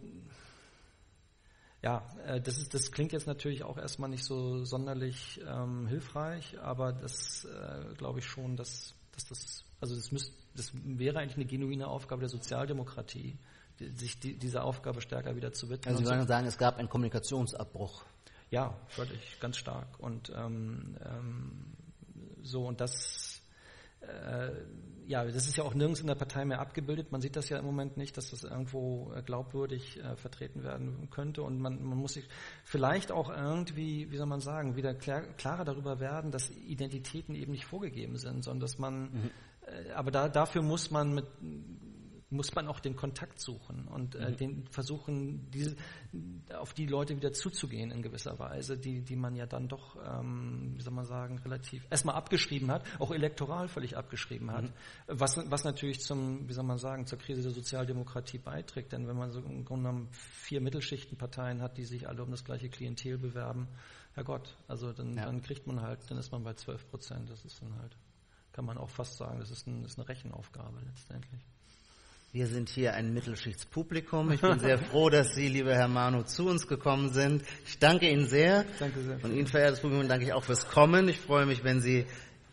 ja, äh, das, ist, das klingt jetzt natürlich auch erstmal nicht so sonderlich ähm, hilfreich, aber das äh, glaube ich schon, dass, dass das, also das, müsst, das wäre eigentlich eine genuine Aufgabe der Sozialdemokratie, sich die, dieser Aufgabe stärker wieder zu widmen. Also Sie wollen sagen, es gab einen Kommunikationsabbruch. Ja, völlig, ganz stark. Und ähm, ähm, so und das, äh, ja, das ist ja auch nirgends in der Partei mehr abgebildet. Man sieht das ja im Moment nicht, dass das irgendwo äh, glaubwürdig äh, vertreten werden könnte. Und man, man muss sich vielleicht auch irgendwie, wie soll man sagen, wieder klar, klarer darüber werden, dass Identitäten eben nicht vorgegeben sind, sondern dass man, mhm. äh, aber da, dafür muss man mit muss man auch den Kontakt suchen und äh, mhm. den versuchen, diese, auf die Leute wieder zuzugehen in gewisser Weise, die, die man ja dann doch, ähm, wie soll man sagen, relativ erstmal abgeschrieben hat, auch elektoral völlig abgeschrieben hat, mhm. was, was natürlich zum, wie soll man sagen, zur Krise der Sozialdemokratie beiträgt. Denn wenn man so im Grunde genommen vier Mittelschichtenparteien hat, die sich alle um das gleiche Klientel bewerben, Herrgott, also dann, ja. dann kriegt man halt, dann ist man bei 12 Prozent. Das ist dann halt, kann man auch fast sagen, das ist, ein, das ist eine Rechenaufgabe letztendlich. Wir sind hier ein Mittelschichtspublikum. Ich bin sehr froh, dass Sie, lieber Herr Manu, zu uns gekommen sind. Ich danke Ihnen sehr. Danke sehr. Und Ihnen, verehrtes Publikum, danke ich auch fürs Kommen. Ich freue mich, wenn Sie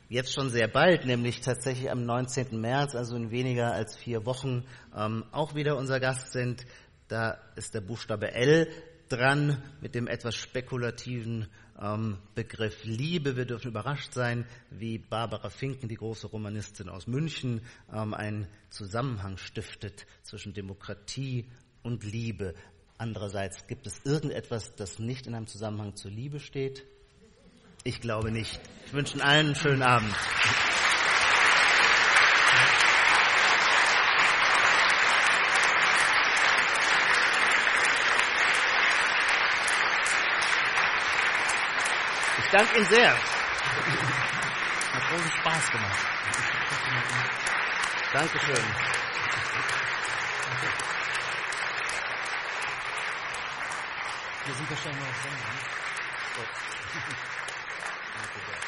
jetzt schon sehr bald, nämlich tatsächlich am 19. März, also in weniger als vier Wochen, ähm, auch wieder unser Gast sind. Da ist der Buchstabe L dran mit dem etwas spekulativen ähm, Begriff Liebe. Wir dürfen überrascht sein, wie Barbara Finken, die große Romanistin aus München, ähm, einen Zusammenhang stiftet zwischen Demokratie und Liebe. Andererseits gibt es irgendetwas, das nicht in einem Zusammenhang zur Liebe steht? Ich glaube nicht. Ich wünsche allen einen schönen Abend. Ich danke Ihnen sehr. Hat großen Spaß gemacht. Dankeschön. Wir sind wahrscheinlich noch auf Sendung.